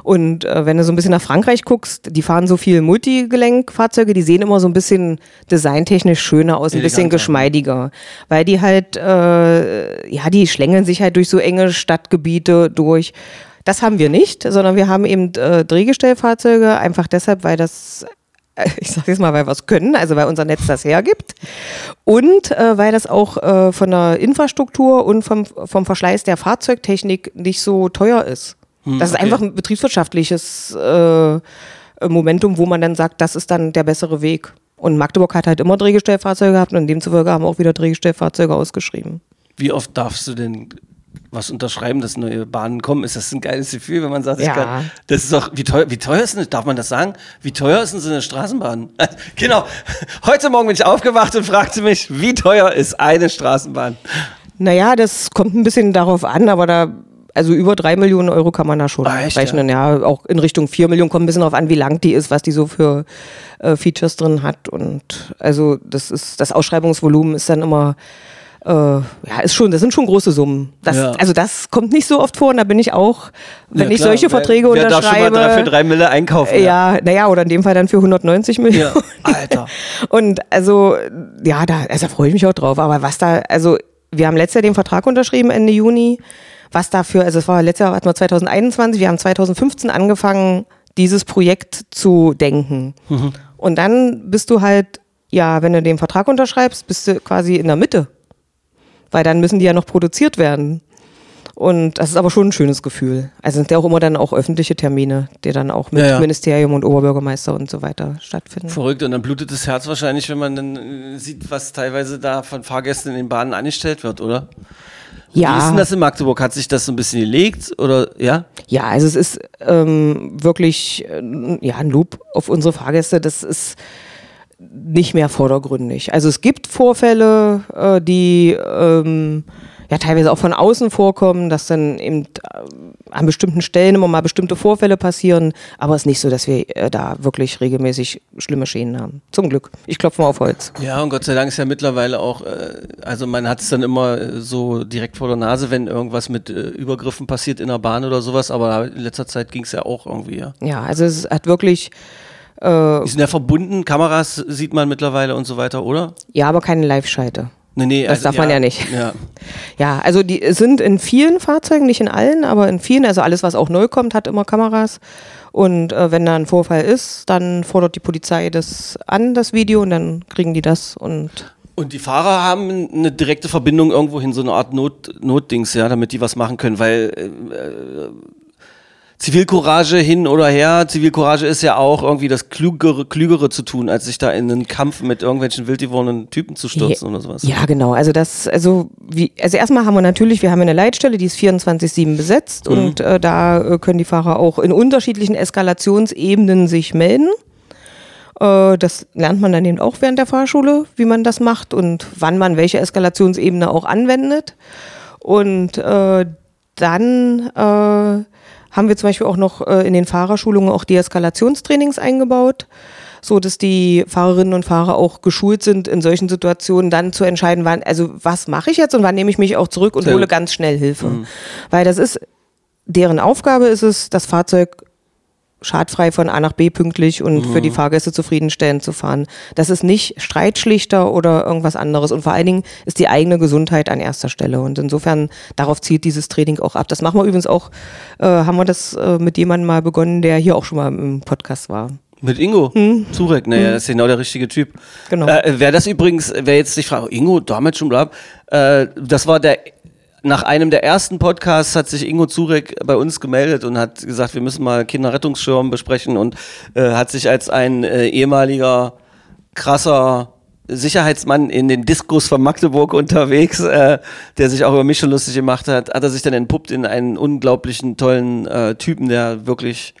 Und äh, wenn du so ein bisschen nach Frankreich guckst, die fahren so viel Multigelenkfahrzeuge, die sehen immer so ein bisschen designtechnisch schöner aus, ein bisschen Eleganter. geschmeidiger. Weil die halt, äh, ja, die schlängeln sich halt durch so enge Stadtgebiete durch. Das haben wir nicht, sondern wir haben eben Drehgestellfahrzeuge, einfach deshalb, weil das ich sag jetzt mal, weil wir es können, also weil unser Netz das hergibt und äh, weil das auch äh, von der Infrastruktur und vom, vom Verschleiß der Fahrzeugtechnik nicht so teuer ist. das ist okay. einfach ein betriebswirtschaftliches äh, Momentum, wo man dann sagt, das ist dann der bessere Weg. Und Magdeburg hat halt immer Drehgestellfahrzeuge gehabt und demzufolge haben wir auch wieder Drehgestellfahrzeuge ausgeschrieben. Wie oft darfst du denn was unterschreiben, dass neue Bahnen kommen? Ist das ein geiles Gefühl, wenn man sagt, ich Ja. kann, das ist doch, wie teuer, wie teuer ist denn, darf man das sagen? Wie teuer ist denn so eine Straßenbahn? genau. Heute Morgen bin ich aufgewacht und fragte mich, wie teuer ist eine Straßenbahn? Naja, das kommt ein bisschen darauf an, aber da, also über drei Millionen Euro kann man da schon Ah, echt, rechnen. Ja? auch in Richtung vier Millionen kommt ein bisschen darauf an, wie lang die ist, was die so für äh, Features drin hat. Und also das ist, das Ausschreibungsvolumen ist dann immer, äh, ja, ist schon, das sind schon große Summen. Das, Ja. Also das kommt nicht so oft vor und da bin ich auch, wenn Ja, ich solche wer- Verträge wer darf schon mal unterschreibe. drei- für drei Mille einkaufen? Ja, naja, oder in dem Fall dann für 190 Millionen. Alter. Und also, ja, da, also da freue ich mich auch drauf. Aber was da, also wir haben letztes Jahr den Vertrag unterschrieben, Ende Juni. Was dafür, also es war letztes Jahr hatten wir 2021, wir haben 2015 angefangen, dieses Projekt zu denken. Und dann bist du halt, ja, wenn du den Vertrag unterschreibst, bist du quasi in der Mitte. Weil dann müssen die ja noch produziert werden. Und das ist aber schon ein schönes Gefühl. Also sind ja auch immer dann auch öffentliche Termine, die dann auch mit Ja, ja. Ministerium und Oberbürgermeister und so weiter stattfinden. Verrückt und dann blutet das Herz wahrscheinlich, wenn man dann äh, sieht, was teilweise da von Fahrgästen in den Bahnen angestellt wird, oder? Wie ist denn das in Magdeburg? Hat sich das so ein bisschen gelegt oder ja? Ja, also es ist ähm, wirklich äh, ja, ein Lob auf unsere Fahrgäste. Das ist nicht mehr vordergründig. Also es gibt Vorfälle, äh, die ähm, ja teilweise auch von außen vorkommen, dass dann eben äh, an bestimmten Stellen immer mal bestimmte Vorfälle passieren. Aber es ist nicht so, dass wir äh, da wirklich regelmäßig schlimme Schäden haben. Zum Glück. Ich klopfe mal auf Holz. Ja, und Gott sei Dank ist ja mittlerweile auch, äh, also man hat es dann immer so direkt vor der Nase, wenn irgendwas mit Übergriffen passiert in der Bahn oder sowas, aber in letzter Zeit ging es ja auch irgendwie, ja. Ja, also es hat wirklich, Die sind ja verbunden, Kameras sieht man mittlerweile und so weiter, oder? ja, aber keine Live-Schalte. Nee, nee, Das also, darf man ja nicht. Ja. Ja, also die sind in vielen Fahrzeugen, nicht in allen, aber in vielen, also alles, was auch neu kommt, hat immer Kameras. Und äh, wenn da ein Vorfall ist, dann fordert die Polizei das an, das Video, und dann kriegen die das und Und die Fahrer haben eine direkte Verbindung irgendwo hin, so eine Art Not, Notdings, ja, damit die was machen können, weil äh, äh, Zivilcourage hin oder her, Zivilcourage ist ja auch irgendwie das Klügere, Klügere zu tun, als sich da in einen Kampf mit irgendwelchen wild gewordenen Typen zu stürzen oder sowas. Ja, genau. Also das, also wie, also erstmal haben wir natürlich, wir haben eine Leitstelle, die ist 24-7 besetzt Mhm. und äh, da äh, können die Fahrer auch in unterschiedlichen Eskalationsebenen sich melden. Äh, das lernt man dann eben auch während der Fahrschule, wie man das macht und wann man welche Eskalationsebene auch anwendet. Und äh, dann äh, haben wir zum Beispiel auch noch äh, in den Fahrerschulungen auch Deeskalationstrainings eingebaut, so dass die Fahrerinnen und Fahrer auch geschult sind, in solchen Situationen dann zu entscheiden, wann, also was mache ich jetzt und wann nehme ich mich auch zurück und Sehr hole ganz schnell Hilfe. Weil das ist, deren Aufgabe ist es, das Fahrzeug schadfrei von A nach B pünktlich und für die Fahrgäste zufriedenstellend zu fahren. Das ist nicht Streitschlichter oder irgendwas anderes. Und vor allen Dingen ist die eigene Gesundheit an erster Stelle. Und insofern, darauf zielt dieses Training auch ab. Das machen wir übrigens auch, äh, haben wir das äh, mit jemandem mal begonnen, der hier auch schon mal im Podcast war. Mit Ingo Zurek, naja, das ist genau der richtige Typ. Hm. Genau. Äh, wer das übrigens, wer jetzt sich fragt, Ingo, damals schon bla, äh, das war der, nach einem der ersten Podcasts hat sich Ingo Zurek bei uns gemeldet und hat gesagt, wir müssen mal Kinderrettungsschirm besprechen und äh, hat sich als ein äh, ehemaliger krasser Sicherheitsmann in den Diskus von Magdeburg unterwegs, äh, der sich auch über mich schon lustig gemacht hat, hat er sich dann entpuppt in einen unglaublichen tollen äh, Typen, der wirklich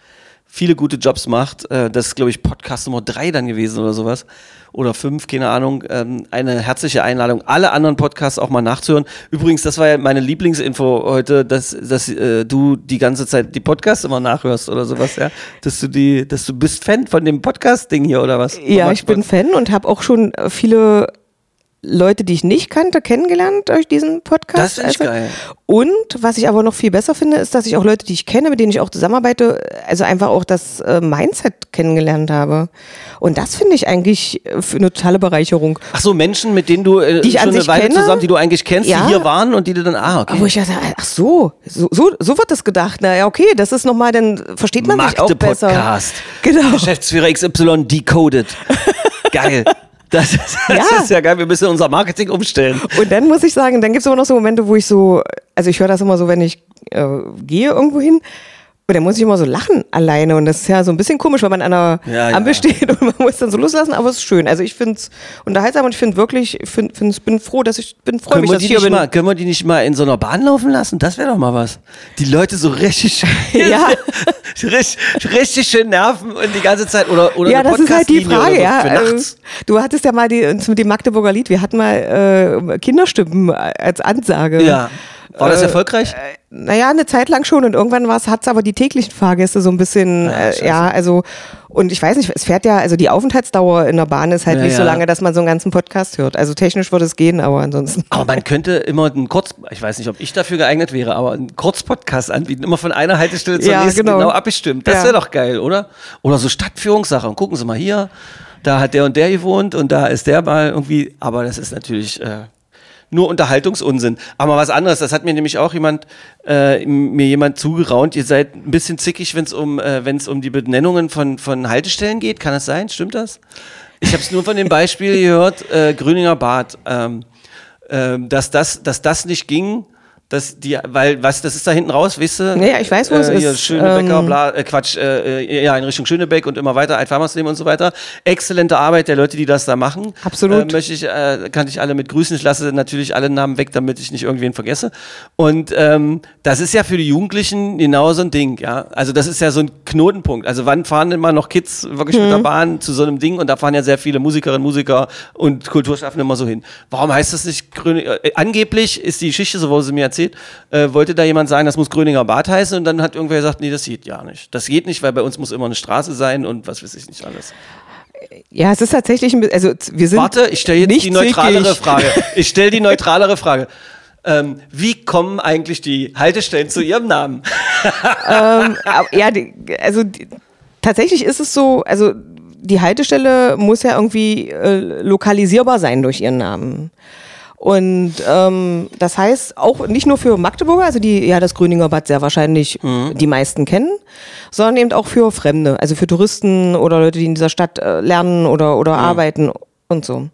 viele gute Jobs macht. Äh, das ist, glaube ich, Podcast Nummer drei dann gewesen oder sowas. Oder fünf, keine Ahnung. Ähm, eine herzliche Einladung, alle anderen Podcasts auch mal nachzuhören. Übrigens, das war ja meine Lieblingsinfo heute, dass, dass äh, du die ganze Zeit die Podcasts immer nachhörst oder sowas, ja. Dass du die, dass du bist Fan von dem Podcast-Ding hier oder was? Ja, ich bin Fan und habe auch schon äh, viele Leute, die ich nicht kannte, kennengelernt durch diesen Podcast. Das finde ich geil. Und was ich aber noch viel besser finde, ist, dass ich auch Leute, die ich kenne, mit denen ich auch zusammenarbeite, also einfach auch das äh, Mindset kennengelernt habe. Und das finde ich eigentlich äh, für eine totale Bereicherung. Ach so, Menschen, mit denen du äh, Die ich schon eine Weile kenne? zusammen, die du eigentlich kennst, Ja. die hier waren und die du dann, ah, okay. Wo ich dachte, ach so, so, so, so wird das gedacht. Na ja, okay, das ist nochmal, dann versteht man sich auch besser. Magde-Podcast. Genau. Geschäftsführer XY decoded. Geil. Das ist, das Ja. ist ja geil. Wir müssen unser Marketing umstellen. Und dann muss ich sagen, dann gibt es immer noch so Momente, wo ich so, also ich höre das immer so, wenn ich äh, gehe irgendwo hin. Und dann muss ich immer so lachen alleine. Und das ist ja so ein bisschen komisch, wenn man an einer Ja, ja. Ampel steht und man muss dann so loslassen, aber es ist schön. Also ich finde es unterhaltsam und ich finde wirklich, ich find, find, bin froh, dass ich bin freue Können mich, wir, dass die ich hier nicht bin. mal, können wir die nicht mal in so einer Bahn laufen lassen? Das wäre doch mal was. Die Leute so richtig, Ja. richtig, richtig schön nerven und die ganze Zeit oder, oder ja, das ist halt die Frage, so ja. Äh, nachts. Du hattest ja mal die, mit dem Magdeburger Lied, wir hatten mal äh, Kinderstimmen als Ansage. Ja. War das Äh, erfolgreich? Naja, eine Zeit lang schon und irgendwann hat es aber die täglichen Fahrgäste so ein bisschen, Ah, äh, ja, also, und ich weiß nicht, es fährt ja, also die Aufenthaltsdauer in der Bahn ist halt Ja, nicht so ja. lange, dass man so einen ganzen Podcast hört. Also technisch würde es gehen, aber ansonsten. Aber man könnte immer einen Kurz, ich weiß nicht, ob ich dafür geeignet wäre, aber einen Kurzpodcast anbieten, immer von einer Haltestelle zur Ja, nächsten genau. genau, abgestimmt. Das Ja. wäre doch geil, oder? Oder so Stadtführungssachen. Gucken Sie mal hier, da hat der und der gewohnt und da ist der mal irgendwie, aber das ist natürlich äh, nur Unterhaltungsunsinn. Aber was anderes, das hat mir nämlich auch jemand, äh, mir jemand zugeraunt, ihr seid ein bisschen zickig, wenn es um, äh, wenn's um die Benennungen von, von Haltestellen geht. Kann das sein? Stimmt das? Ich habe es nur von dem Beispiel gehört, äh, Grüninger Bad. Ähm, ähm, dass das, dass das nicht ging, dass die, weil, was, das ist da hinten raus, weißt du? Nee, ich weiß, wo es äh, Hier, ist. Schönebecker, Ähm, bla, äh, Quatsch, äh, äh, ja, in Richtung Schönebeck und immer weiter, Altfarmersleben und so weiter. Exzellente Arbeit der Leute, die das da machen. Absolut. Äh, möchte ich, äh, kann ich alle mit grüßen. Ich lasse natürlich alle Namen weg, damit ich nicht irgendwen vergesse. Und ähm, das ist ja für die Jugendlichen genau so ein Ding, ja. Also das ist ja so ein Knotenpunkt. Also wann fahren denn mal noch Kids wirklich mit der Mhm. Bahn zu so einem Ding? Und da fahren ja sehr viele Musikerinnen, Musiker und Kulturschaffende immer so hin. Warum heißt das nicht? Äh, angeblich ist die Geschichte, so wurde sie mir erzählt, äh, wollte da jemand sagen, das muss Gröninger Bad heißen und dann hat irgendwer gesagt, nee, das geht ja nicht. Das geht nicht, weil bei uns muss immer eine Straße sein und was weiß ich nicht alles. Ja, es ist tatsächlich ein bisschen, also wir sind. Warte, ich stelle jetzt nicht die neutralere zickig. Frage. Ich stelle die neutralere Frage. Ähm, wie kommen eigentlich die Haltestellen zu ihrem Namen? ähm, ja, die, also die, tatsächlich ist es so, also die Haltestelle muss ja irgendwie äh, lokalisierbar sein durch ihren Namen. Und ähm, das heißt auch nicht nur für Magdeburger, also die ja das Gröninger Bad sehr wahrscheinlich die meisten kennen, sondern eben auch für Fremde, also für Touristen oder Leute, die in dieser Stadt äh, lernen oder, oder arbeiten und so.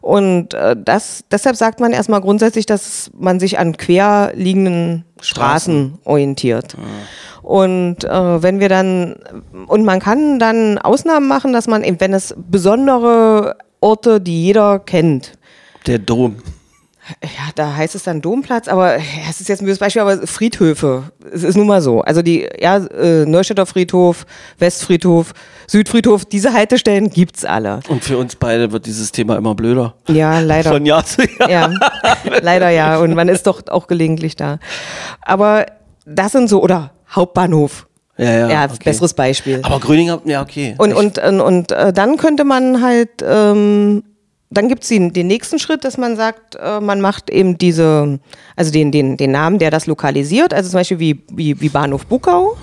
Und äh, das, deshalb sagt man erstmal grundsätzlich, dass man sich an quer liegenden Straßen, orientiert. Und äh, wenn wir dann, und man kann dann Ausnahmen machen, dass man eben, wenn es besondere Orte, die jeder kennt, Der Dom. Ja, da heißt es dann Domplatz, aber ja, es ist jetzt ein böses Beispiel, aber Friedhöfe, es ist nun mal so. Also die, ja, äh, Neustädter Friedhof, Westfriedhof, Südfriedhof, diese Haltestellen gibt's alle. Und für uns beide wird dieses Thema immer blöder. Ja, leider. Von Jahr zu Jahr. Ja, leider ja. Und man ist doch auch gelegentlich da. Aber das sind so, oder Hauptbahnhof. Ja, ja, Ja, okay. besseres Beispiel. Aber Gröninger, ja, okay. Und, und, und, und äh, dann könnte man halt, ähm, dann gibt's den, den nächsten Schritt, dass man sagt, äh, man macht eben diese, also den, den, den Namen, der das lokalisiert, also zum Beispiel wie, wie, wie Bahnhof Bukau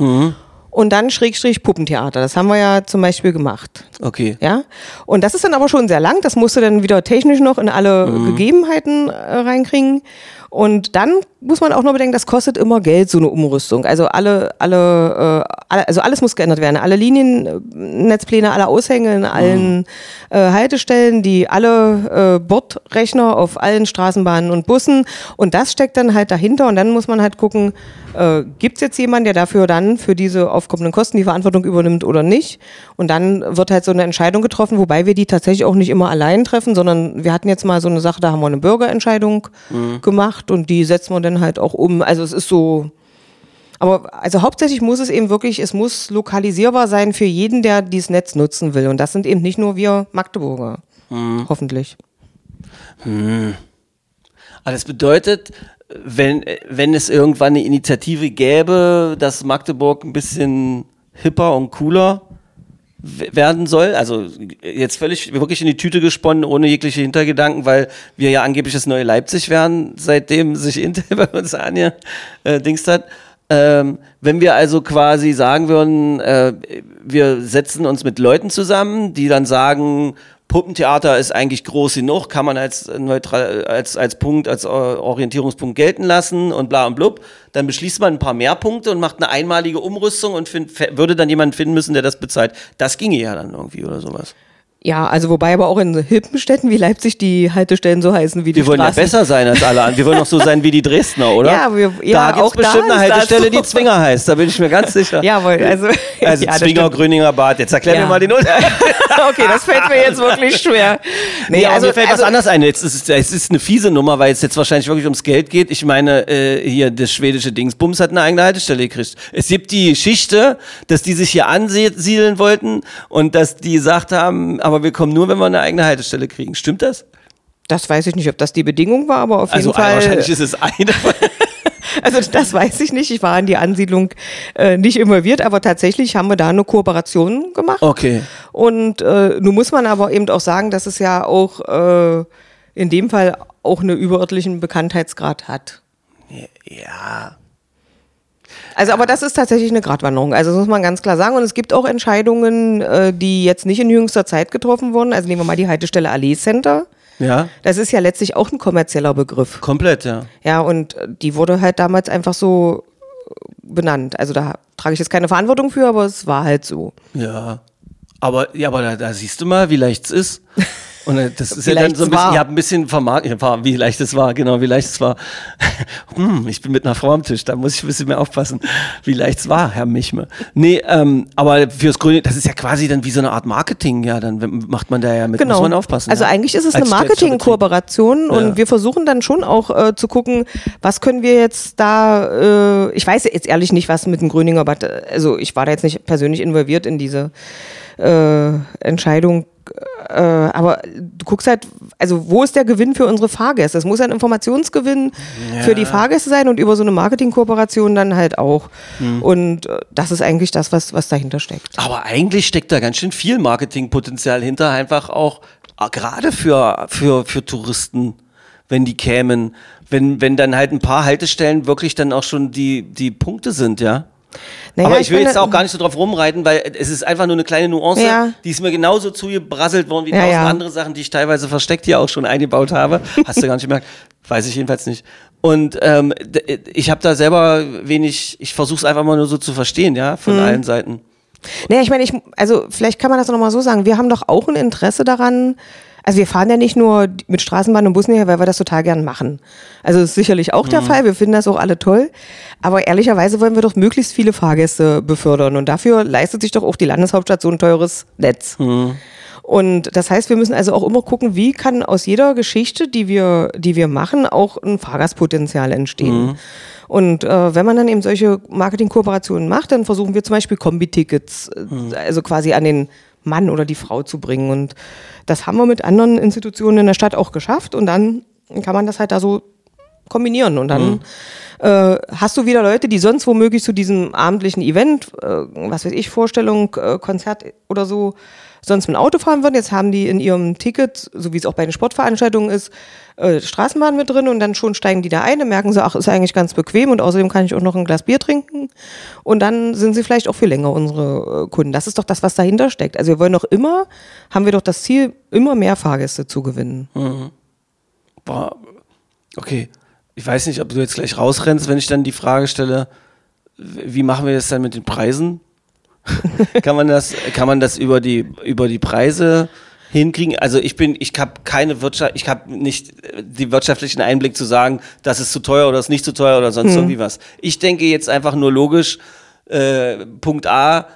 und dann Schrägstrich Puppentheater. Das haben wir ja zum Beispiel gemacht. okay. Ja, und das ist dann aber schon sehr lang. Das musst du dann wieder technisch noch in alle Mhm. Gegebenheiten äh, reinkriegen. Und dann muss man auch noch bedenken, das kostet immer Geld, so eine Umrüstung. Also alle, alle, äh, also alles muss geändert werden. Alle Liniennetzpläne, alle Aushänge in allen äh, Haltestellen, die alle äh, Bordrechner auf allen Straßenbahnen und Bussen. Und das steckt dann halt dahinter. Und dann muss man halt gucken, äh, gibt es jetzt jemanden, der dafür dann für diese aufkommenden Kosten die Verantwortung übernimmt oder nicht. Und dann wird halt so eine Entscheidung getroffen, wobei wir die tatsächlich auch nicht immer allein treffen, sondern wir hatten jetzt mal so eine Sache, da haben wir eine Bürgerentscheidung gemacht und die setzen wir dann halt auch um. Also es ist so. Aber also hauptsächlich muss es eben wirklich, es muss lokalisierbar sein für jeden, der dieses Netz nutzen will. Und das sind eben nicht nur wir Magdeburger. Hoffentlich. Aber das bedeutet, wenn, wenn es irgendwann eine Initiative gäbe, dass Magdeburg ein bisschen hipper und cooler werden soll, also jetzt völlig wirklich in die Tüte gesponnen, ohne jegliche Hintergedanken, weil wir ja angeblich das neue Leipzig werden, seitdem sich Intel bei uns ange äh, dingst hat. Ähm, wenn wir also quasi sagen würden, äh, wir setzen uns mit Leuten zusammen, die dann sagen, Puppentheater ist eigentlich groß genug, kann man als neutral, als, als Punkt, als äh, Orientierungspunkt gelten lassen und bla und blub. Dann beschließt man ein paar mehr Punkte und macht eine einmalige Umrüstung und find, würde dann jemanden finden müssen, der das bezahlt. Das ginge ja dann irgendwie oder sowas. Ja, also wobei aber auch in hippen Städten wie Leipzig die Haltestellen so heißen wie die Wir wollen ja Straßen. besser sein als alle anderen. Wir wollen doch so sein wie die Dresdner, oder? Ja, wir- ja, da gibt's auch da bestimmt eine ist das Haltestelle, so. die Zwinger heißt. Da bin ich mir ganz sicher. Jawohl, also, Also ja, Zwinger. Gröninger Bad. Jetzt erklär Ja. mir mal den Unterschied. okay, das fällt mir jetzt wirklich schwer. Nee, also, mir fällt was anderes ein. Jetzt ist, es- es ist eine fiese Nummer, weil es jetzt wahrscheinlich wirklich ums Geld geht. Ich meine, äh, hier, das schwedische Dingsbums hat eine eigene Haltestelle gekriegt. Es gibt die Geschichte, dass die sich hier ansiedeln wollten und dass die gesagt haben, aber wir kommen nur, wenn wir eine eigene Haltestelle kriegen. Stimmt das? Das weiß ich nicht, ob das die Bedingung war, aber auf Also jeden Fall. wahrscheinlich ist es eine. Also das weiß ich nicht. Ich war in die Ansiedlung äh, nicht involviert, aber tatsächlich haben wir da eine Kooperation gemacht. Okay. Und äh, nun muss man aber eben auch sagen, dass es ja auch äh, in dem Fall auch einen überörtlichen Bekanntheitsgrad hat. Ja. Also, aber das ist tatsächlich eine Gratwanderung. Also, das muss man ganz klar sagen. Und es gibt auch Entscheidungen, äh, die jetzt nicht in jüngster Zeit getroffen wurden. Also, nehmen wir mal die Haltestelle Allee Center. Ja. Das ist ja letztlich auch ein kommerzieller Begriff. Komplett, ja. Ja, und äh, die wurde halt damals einfach so äh, benannt. Also, da trage ich jetzt keine Verantwortung für, aber es war halt so. Ja. Aber, ja, aber da, da siehst du mal, wie leicht es ist. Und äh, das ist Wie ja dann so ein bisschen, ihr habt ein bisschen vermarktet, ja, wie leicht es war, genau, wie leicht es war. hm, ich bin mit einer Frau am Tisch, da muss ich ein bisschen mehr aufpassen, wie leicht es war, Herr Michme. Nee, ähm, aber fürs Grüne, das ist ja quasi dann wie so eine Art Marketing, ja, dann macht man da ja mit, muss man aufpassen. Also ja. eigentlich ist es Als eine Marketing-Kooperation Ja. und wir versuchen dann schon auch äh, zu gucken, was können wir jetzt da, äh, ich weiß jetzt ehrlich nicht, was mit dem Gröninger Bad, äh, also ich war da jetzt nicht persönlich involviert in diese äh, Entscheidung, äh, aber du guckst halt, also wo ist der Gewinn für unsere Fahrgäste? Es muss ein Informationsgewinn für die Fahrgäste sein und über so eine Marketing-Kooperation dann halt auch. Hm. Und äh, das ist eigentlich das, was, was dahinter steckt. Aber eigentlich steckt da ganz schön viel Marketingpotenzial hinter, einfach auch äh, gerade für, für, für Touristen, wenn die kämen, wenn, wenn dann halt ein paar Haltestellen wirklich dann auch schon die, die Punkte sind, ja. Naja, aber ich will finde- jetzt auch gar nicht so drauf rumreiten, weil es ist einfach nur eine kleine Nuance, Ja. die ist mir genauso zugebrasselt worden wie Ja, tausend ja. andere Sachen, die ich teilweise versteckt hier auch schon eingebaut habe. Hast du gar nicht gemerkt? Weiß ich jedenfalls nicht. Und ähm, ich habe da selber wenig, ich versuche es einfach mal nur so zu verstehen, ja, von Mhm. allen Seiten. Nee, ich meine, ich, also vielleicht kann man das noch mal so sagen. Wir haben doch auch ein Interesse daran. Also wir fahren ja nicht nur mit Straßenbahn und Bussen her, weil wir das total gern machen. Also das ist sicherlich auch der Fall. Wir finden das auch alle toll. Aber ehrlicherweise wollen wir doch möglichst viele Fahrgäste befördern. Und dafür leistet sich doch auch die Landeshauptstadt so ein teures Netz. Und das heißt, wir müssen also auch immer gucken, wie kann aus jeder Geschichte, die wir, die wir machen, auch ein Fahrgastpotenzial entstehen. Und äh, wenn man dann eben solche Marketingkooperationen macht, dann versuchen wir zum Beispiel Kombi-Tickets, äh, also quasi an den Mann oder die Frau zu bringen. Und das haben wir mit anderen Institutionen in der Stadt auch geschafft. Und dann kann man das halt da so kombinieren. Und dann äh, hast du wieder Leute, die sonst womöglich zu diesem abendlichen Event, äh, was weiß ich, Vorstellung, äh, Konzert oder so, sonst mit dem Auto fahren würden. Jetzt haben die in ihrem Ticket, so wie es auch bei den Sportveranstaltungen ist, äh, Straßenbahn mit drin und dann schon steigen die da ein und merken sie, ach, ist eigentlich ganz bequem und außerdem kann ich auch noch ein Glas Bier trinken. Und dann sind sie vielleicht auch viel länger unsere äh, Kunden. Das ist doch das, was dahinter steckt. Also wir wollen doch immer, haben wir doch das Ziel, immer mehr Fahrgäste zu gewinnen. Boah, okay. Ich weiß nicht, ob du jetzt gleich rausrennst, wenn ich dann die Frage stelle, wie machen wir das dann mit den Preisen? kann man das, kann man das über die, über die Preise hinkriegen? Also ich bin, ich habe keine Wirtschaft, ich habe nicht äh, die wirtschaftlichen Einblick zu sagen, das ist zu teuer oder das ist nicht zu teuer oder sonst irgendwie was. Ich denke jetzt einfach nur logisch, äh, Punkt A,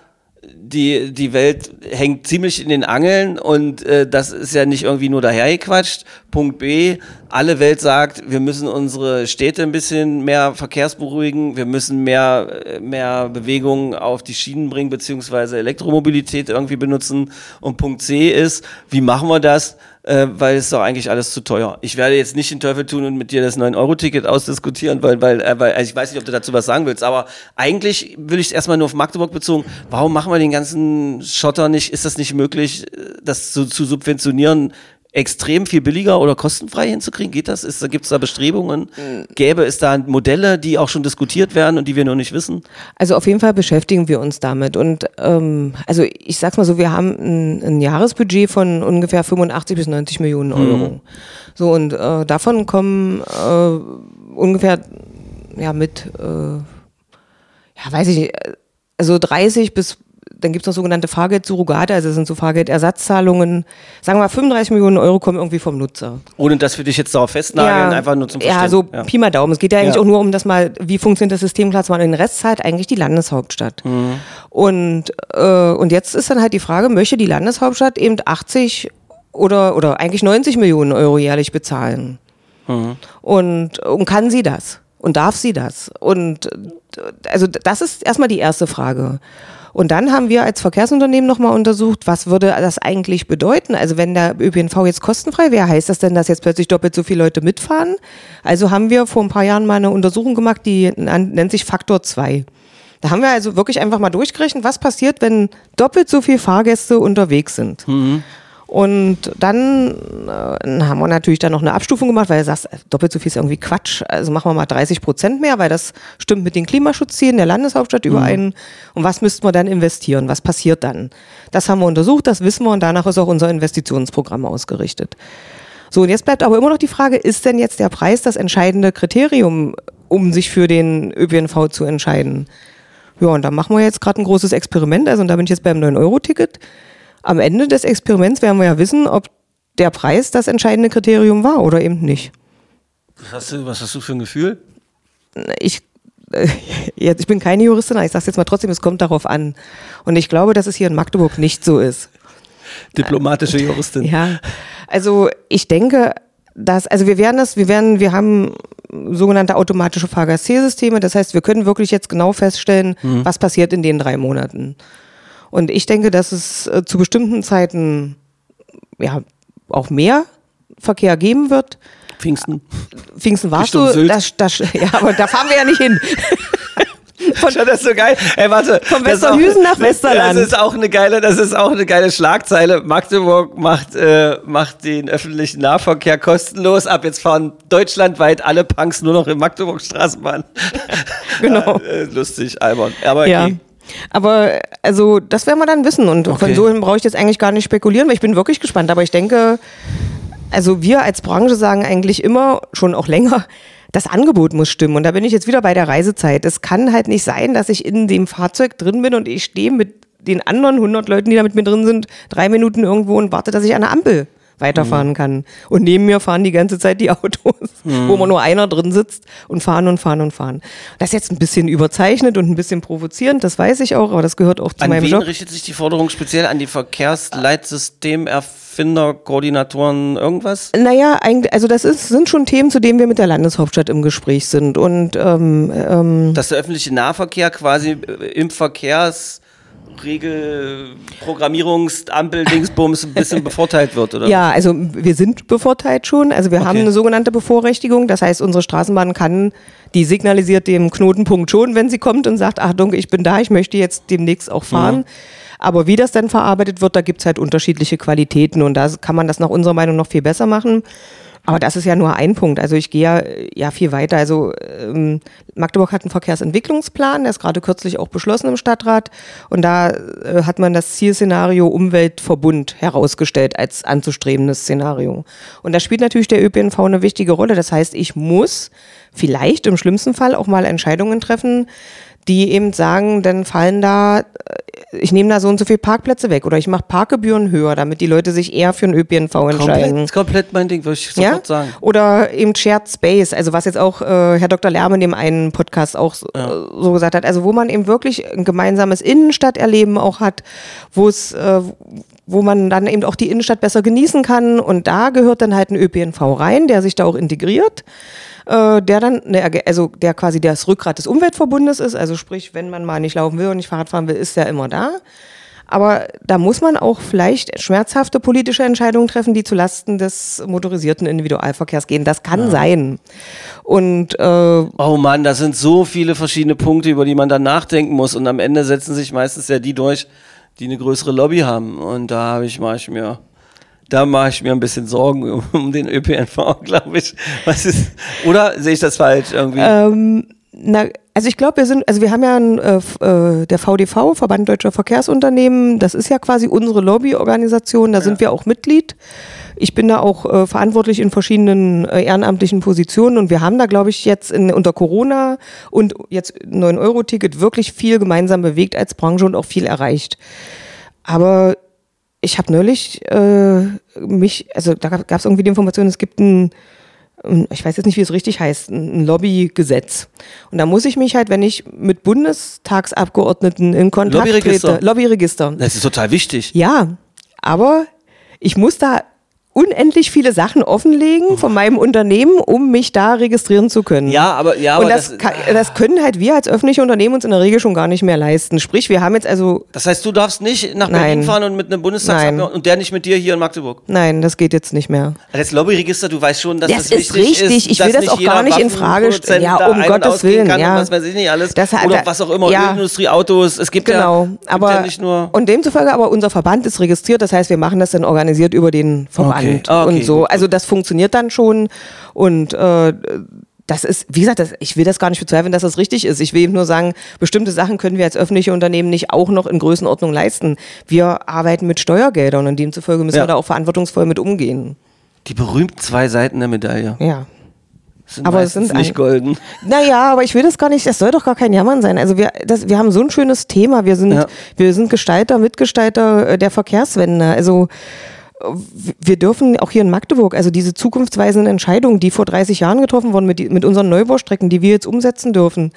die, die Welt hängt ziemlich in den Angeln und äh, das ist ja nicht irgendwie nur dahergequatscht. Punkt B, alle Welt sagt, wir müssen unsere Städte ein bisschen mehr verkehrsberuhigen, wir müssen mehr, äh, mehr Bewegung auf die Schienen bringen, beziehungsweise Elektromobilität irgendwie benutzen. Und Punkt C ist, wie machen wir das? Äh, weil es ist doch eigentlich alles zu teuer. Ich werde jetzt nicht den Teufel tun und mit dir das 9-Euro-Ticket ausdiskutieren, weil, weil, äh, weil also ich weiß nicht, ob du dazu was sagen willst, aber eigentlich will ich es erstmal nur auf Magdeburg bezogen. Warum machen wir den ganzen Schotter nicht? Ist das nicht möglich, äh, das zu, zu subventionieren? Extrem viel billiger oder kostenfrei hinzukriegen? Geht das? Gibt es da Bestrebungen? Gäbe es da Modelle, die auch schon diskutiert werden und die wir noch nicht wissen? Also auf jeden Fall beschäftigen wir uns damit. Und ähm, also ich sag's mal so, wir haben ein, ein Jahresbudget von ungefähr 85 bis 90 Millionen Euro. So, und äh, davon kommen äh, ungefähr ja mit, äh, ja, weiß ich nicht, also 30 bis dann gibt's noch sogenannte Fahrgeldsurrogate, also das sind so Fahrgeldersatzzahlungen. Sagen wir mal, 35 Millionen Euro kommen irgendwie vom Nutzer. Ohne dass wir dich jetzt darauf festnageln, einfach nur zum Ja, Verstehen. so Pi mal Daumen. Es geht ja eigentlich Ja. auch nur um das mal, wie funktioniert das System klar zu machen. Und Den Rest zahlt eigentlich die Landeshauptstadt. Mhm. Und, äh, und jetzt ist dann halt die Frage, möchte die Landeshauptstadt eben 80 oder, oder eigentlich 90 Millionen Euro jährlich bezahlen? Mhm. Und, und kann sie das? Und darf sie das? Und also das ist erstmal die erste Frage. Und dann haben wir als Verkehrsunternehmen nochmal untersucht, was würde das eigentlich bedeuten? Also wenn der ÖPNV jetzt kostenfrei wäre, heißt das denn, dass jetzt plötzlich doppelt so viele Leute mitfahren? Also haben wir vor ein paar Jahren mal eine Untersuchung gemacht, die nennt sich Faktor 2. Da haben wir also wirklich einfach mal durchgerechnet, was passiert, wenn doppelt so viele Fahrgäste unterwegs sind. Und dann äh, haben wir natürlich dann noch eine Abstufung gemacht, weil du sagst, äh, doppelt so viel ist irgendwie Quatsch. Also machen wir mal 30 Prozent mehr, weil das stimmt mit den Klimaschutzzielen der Landeshauptstadt überein. Und was müssten wir dann investieren? Was passiert dann? Das haben wir untersucht, das wissen wir und danach ist auch unser Investitionsprogramm ausgerichtet. So, und jetzt bleibt aber immer noch die Frage, ist denn jetzt der Preis das entscheidende Kriterium, um sich für den ÖPNV zu entscheiden? Ja, und da machen wir jetzt gerade ein großes Experiment, also und da bin ich jetzt beim 9-Euro-Ticket. Am Ende des Experiments werden wir ja wissen, ob der Preis das entscheidende Kriterium war oder eben nicht. Was hast du, was hast du für ein Gefühl? Ich, äh, jetzt, ich bin keine Juristin, aber ich sage jetzt mal trotzdem, es kommt darauf an. Und ich glaube, dass es hier in Magdeburg nicht so ist. Diplomatische Juristin. Ja, also ich denke, dass, also wir werden das, wir werden, wir haben sogenannte automatische Fahrgastzählsysteme. Das heißt, wir können wirklich jetzt genau feststellen, was passiert in den drei Monaten. Und ich denke, dass es äh, zu bestimmten Zeiten ja auch mehr Verkehr geben wird. Pfingsten. Pfingsten warst Richtung du, das, das, ja, aber da fahren wir ja nicht hin. Ich fand das so geil. Ey, warte. Von ist auch- Westerhüsen nach Westerland. Das ist auch eine geile, das ist auch eine geile Schlagzeile. Magdeburg macht, äh, macht den öffentlichen Nahverkehr kostenlos. Ab jetzt fahren deutschlandweit alle Punks nur noch in Magdeburg Straßenbahn. Genau. Ja, äh, lustig, albern. Aber Ja. okay. Aber also das werden wir dann wissen und Okay. von so hin brauche ich jetzt eigentlich gar nicht spekulieren, weil ich bin wirklich gespannt. Aber ich denke, also wir als Branche sagen eigentlich immer, schon auch länger, das Angebot muss stimmen. Und da bin ich jetzt wieder bei der Reisezeit. Es kann halt nicht sein, dass ich in dem Fahrzeug drin bin und ich stehe mit den anderen 100 Leuten, die da mit mir drin sind, drei Minuten irgendwo und warte, dass ich an der Ampel weiterfahren Mhm. kann. Und neben mir fahren die ganze Zeit die Autos, Mhm. wo man nur einer drin sitzt und fahren und fahren und fahren. Das ist jetzt ein bisschen überzeichnet und ein bisschen provozierend, das weiß ich auch, aber das gehört auch zu An meinem wen Job. richtet sich die Forderung speziell? An die Verkehrsleitsystemerfinder, Koordinatoren, irgendwas? Naja, eigentlich, also das ist, sind schon Themen, zu denen wir mit der Landeshauptstadt im Gespräch sind. Und ähm, ähm, Dass der öffentliche Nahverkehr quasi äh, im Verkehrs Regel, Programmierungsampel, Dingsbums ein bisschen bevorteilt wird, oder? ja, also wir sind bevorteilt schon. Also wir haben Okay. eine sogenannte Bevorrechtigung. Das heißt, unsere Straßenbahn kann, die signalisiert dem Knotenpunkt schon, wenn sie kommt und sagt, Achtung, ich bin da, ich möchte jetzt demnächst auch fahren. Mhm. Aber wie das dann verarbeitet wird, da gibt's halt unterschiedliche Qualitäten und da kann man das nach unserer Meinung noch viel besser machen. Aber das ist ja nur ein Punkt. Also ich gehe ja, ja viel weiter. Also ähm, Magdeburg hat einen Verkehrsentwicklungsplan, der ist gerade kürzlich auch beschlossen im Stadtrat. Und da äh, hat man das Zielszenario Umweltverbund herausgestellt als anzustrebendes Szenario. Und da spielt natürlich der ÖPNV eine wichtige Rolle. Das heißt, ich muss vielleicht im schlimmsten Fall auch mal Entscheidungen treffen, die eben sagen, dann fallen da, äh, ich nehme da so und so viele Parkplätze weg oder ich mache Parkgebühren höher, damit die Leute sich eher für den ÖPNV entscheiden. komplett, komplett mein Ding, würde ich sofort sagen. Oder eben Shared Space, also was jetzt auch äh, Herr Dr. Lärm in dem einen Podcast auch so, äh, so gesagt hat, also wo man eben wirklich ein gemeinsames Innenstadterleben auch hat, wo es, äh, wo man dann eben auch die Innenstadt besser genießen kann und da gehört dann halt ein ÖPNV rein, der sich da auch integriert. Äh, der dann, ne, also der quasi das Rückgrat des Umweltverbundes ist, also sprich, wenn man mal nicht laufen will und nicht Fahrrad fahren will, ist der immer da. Aber da muss man auch vielleicht schmerzhafte politische Entscheidungen treffen, die zulasten des motorisierten Individualverkehrs gehen. Das kann sein. Und äh, Oh Mann, das sind so viele verschiedene Punkte, über die man dann nachdenken muss. Und am Ende setzen sich meistens ja die durch, die eine größere Lobby haben. Und da habe ich, mache ich mir, da mache ich mir ein bisschen Sorgen um, den ÖPNV, glaube ich. Was ist, oder sehe ich das falsch irgendwie? ähm, na, also ich glaube, wir sind, also wir haben ja ein, äh, äh, der VDV, Verband Deutscher Verkehrsunternehmen, das ist ja quasi unsere Lobbyorganisation, da sind wir auch Mitglied. Ich bin da auch äh, verantwortlich in verschiedenen äh, ehrenamtlichen Positionen und wir haben da, glaube ich, jetzt in, unter Corona und jetzt 9-Euro-Ticket wirklich viel gemeinsam bewegt als Branche und auch viel erreicht. Aber ich habe neulich äh, mich, also da gab es irgendwie die Information, es gibt ein, ein, ich weiß jetzt nicht, wie es richtig heißt, ein Lobbygesetz. Und da muss ich mich halt, wenn ich mit Bundestagsabgeordneten in Kontakt Lobbyregister. trete, Lobbyregister. Das ist total wichtig. Ja, aber ich muss da unendlich viele Sachen offenlegen von meinem Unternehmen, um mich da registrieren zu können. Ja, aber, ja, Und aber das, das, kann, das können halt wir als öffentliche Unternehmen uns in der Regel schon gar nicht mehr leisten. Sprich, wir haben jetzt also, das heißt, du darfst nicht nach Nein. Berlin fahren und mit einem Bundestagsabgeordneten Nein. und der nicht mit dir hier in Magdeburg. nein, das geht jetzt nicht mehr. Das Lobbyregister, du weißt schon, dass das, Das ist richtig. Ich will das auch gar nicht in Frage stellen. Ja, um Gottes Willen, Kann ja. Was weiß ich nicht alles. Das Oder was auch immer, ja. Ölindustrie, Autos. Es gibt Genau, ja, gibt aber ja nicht nur. und demzufolge aber unser Verband ist registriert, das heißt, wir machen das dann organisiert über den Verband Okay. Ah, okay, und so. gut. Also das funktioniert dann schon und äh, das ist, wie gesagt, das, ich will das gar nicht bezweifeln, dass das richtig ist. Ich will eben nur sagen, bestimmte Sachen können wir als öffentliche Unternehmen nicht auch noch in Größenordnung leisten. Wir arbeiten mit Steuergeldern und demzufolge müssen Ja. wir da auch verantwortungsvoll mit umgehen. Die berühmten zwei Seiten der Medaille. Ja. Sind Aber es sind nicht golden. Naja, aber ich will das gar nicht, das soll doch gar kein Jammern sein. Also wir, das, wir haben so ein schönes Thema. Wir sind, Ja. wir sind Gestalter, Mitgestalter äh, der Verkehrswende. Also wir dürfen auch hier in Magdeburg, also diese zukunftsweisenden Entscheidungen, die vor 30 Jahren getroffen wurden mit, mit unseren Neubaustrecken, die wir jetzt umsetzen dürfen.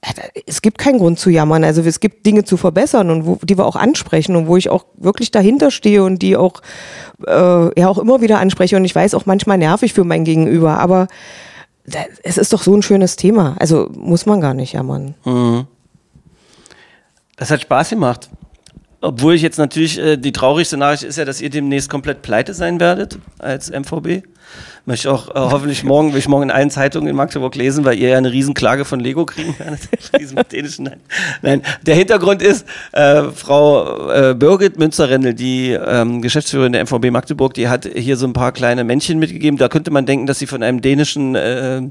äh, Es gibt keinen Grund zu jammern. Also es gibt Dinge zu verbessern und wo, die wir auch ansprechen und wo ich auch wirklich dahinter stehe und die auch äh, ja auch immer wieder anspreche. Und ich weiß auch manchmal nervig für mein Gegenüber, aber es ist doch so ein schönes Thema. Also muss man gar nicht jammern. Das hat Spaß gemacht. Obwohl ich jetzt natürlich, äh, die traurigste Nachricht ist ja, dass ihr demnächst komplett pleite sein werdet als MVB. Möchte ich auch äh, hoffentlich morgen, will ich morgen in allen Zeitungen in Magdeburg lesen, weil ihr ja eine Riesenklage von Lego kriegen werdet. dänischen, nein. nein. Der Hintergrund ist, äh, Frau äh, Birgit Münzer-Rendel, die ähm, Geschäftsführerin der MVB Magdeburg, die hat hier so ein paar kleine Männchen mitgegeben. Da könnte man denken, dass sie von einem dänischen äh,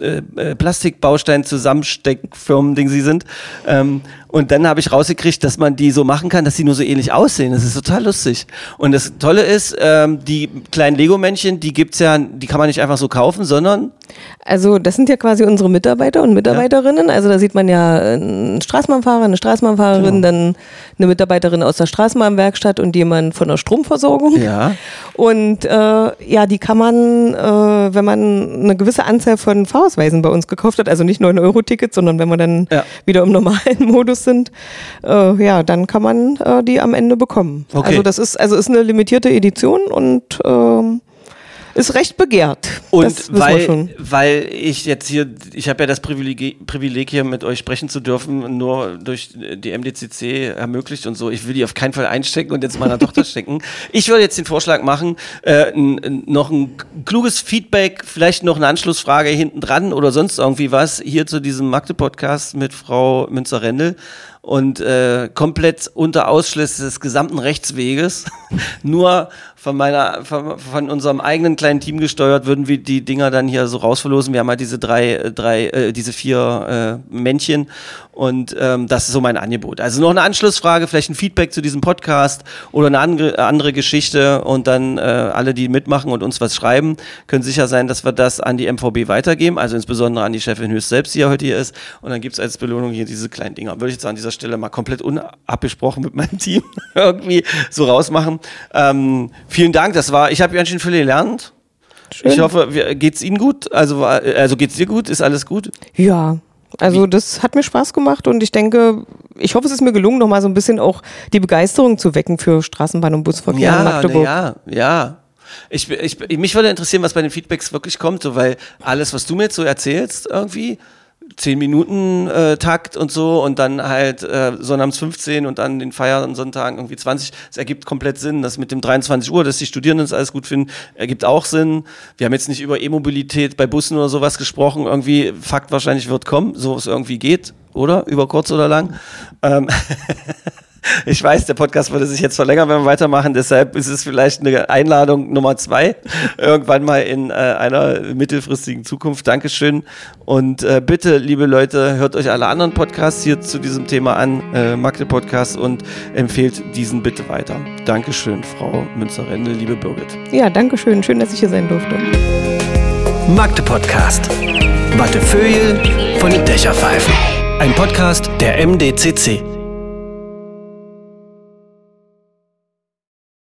äh, äh, Plastikbaustein Zusammensteckfirmen, Ding sie sind. Ähm, und dann habe ich rausgekriegt, dass man die so machen kann, dass sie nur so ähnlich aussehen. Das ist total lustig. Und das Tolle ist, ähm, die kleinen Lego-Männchen, die gibt's ja, die kann man nicht einfach so kaufen, sondern Also das sind ja quasi unsere Mitarbeiter und Mitarbeiterinnen. Also da sieht man ja einen Straßenbahnfahrer, eine Straßenbahnfahrerin, Genau. dann eine Mitarbeiterin aus der Straßenbahnwerkstatt und jemand von der Stromversorgung. ja, Und äh, ja, die kann man, äh, wenn man eine gewisse Anzahl von Fahrausweisen bei uns gekauft hat, also nicht 9-Euro-Tickets, sondern wenn wir dann Ja. wieder im normalen Modus sind, äh, ja, dann kann man äh, die am Ende bekommen. Okay. Also das ist, also ist eine limitierte Edition und ähm, ist recht begehrt. Und weil, weil ich jetzt hier, ich habe ja das Privileg, Privileg hier mit euch sprechen zu dürfen, nur durch die MDCC ermöglicht und so. Ich will die auf keinen Fall einstecken und jetzt meiner Tochter stecken. Ich würde jetzt den Vorschlag machen, äh, noch ein kluges Feedback, vielleicht noch eine Anschlussfrage hinten dran oder sonst irgendwie was hier zu diesem Magde-Podcast mit Frau Münzer-Rendel und äh, komplett unter Ausschluss des gesamten Rechtsweges, nur von meiner, von, von unserem eigenen kleinen Team gesteuert, würden wir die Dinger dann hier so rausverlosen. Wir haben halt diese drei, äh, drei, äh, diese vier äh, Männchen und ähm, das ist so mein Angebot. Also noch eine Anschlussfrage, vielleicht ein Feedback zu diesem Podcast oder eine andere, andere Geschichte und dann äh, alle, die mitmachen und uns was schreiben, können sicher sein, dass wir das an die MVB weitergeben, also insbesondere an die Chefin Höchst selbst, die ja heute hier ist. Und dann gibt's als Belohnung hier diese kleinen Dinger. Würde ich jetzt an dieser Stelle mal komplett unabgesprochen mit meinem Team irgendwie so rausmachen. Ähm, vielen Dank, das war, ich habe ganz schön viel gelernt. Schön. Ich hoffe, wir- geht's Ihnen gut? Also, also geht's dir gut? Ist alles gut? Ja, also das hat mir Spaß gemacht und ich denke, ich hoffe, es ist mir gelungen, nochmal so ein bisschen auch die Begeisterung zu wecken für Straßenbahn- und Busverkehr in Magdeburg. Ja, ja. Ich, ich, mich würde interessieren, was bei den Feedbacks wirklich kommt, so, weil alles, was du mir jetzt so erzählst, irgendwie, 10 Minuten äh, Takt und so und dann halt äh, sonnabends 15 und dann den Feiernden Sonntagen irgendwie 20, das ergibt komplett Sinn. Das mit dem 23 Uhr, dass die Studierenden das alles gut finden, ergibt auch Sinn. Wir haben jetzt nicht über E-Mobilität bei Bussen oder sowas gesprochen, irgendwie Fakt wahrscheinlich wird kommen, so es irgendwie geht, oder? Über kurz oder lang. Ähm, Ich weiß, der Podcast würde sich jetzt verlängern, wenn wir weitermachen. Deshalb ist es vielleicht eine Einladung Nummer zwei. Irgendwann mal in äh, einer mittelfristigen Zukunft. Dankeschön. Und äh, bitte, liebe Leute, hört euch alle anderen Podcasts hier zu diesem Thema an, äh, Magde Podcast, und empfehlt diesen bitte weiter. Dankeschön, Frau Münzer-Rendel, liebe Birgit. Ja, danke schön. Schön, dass ich hier sein durfte. Magde Podcast. Wattefeuille von den Dächerpfeifen. Ein Podcast der MDCC.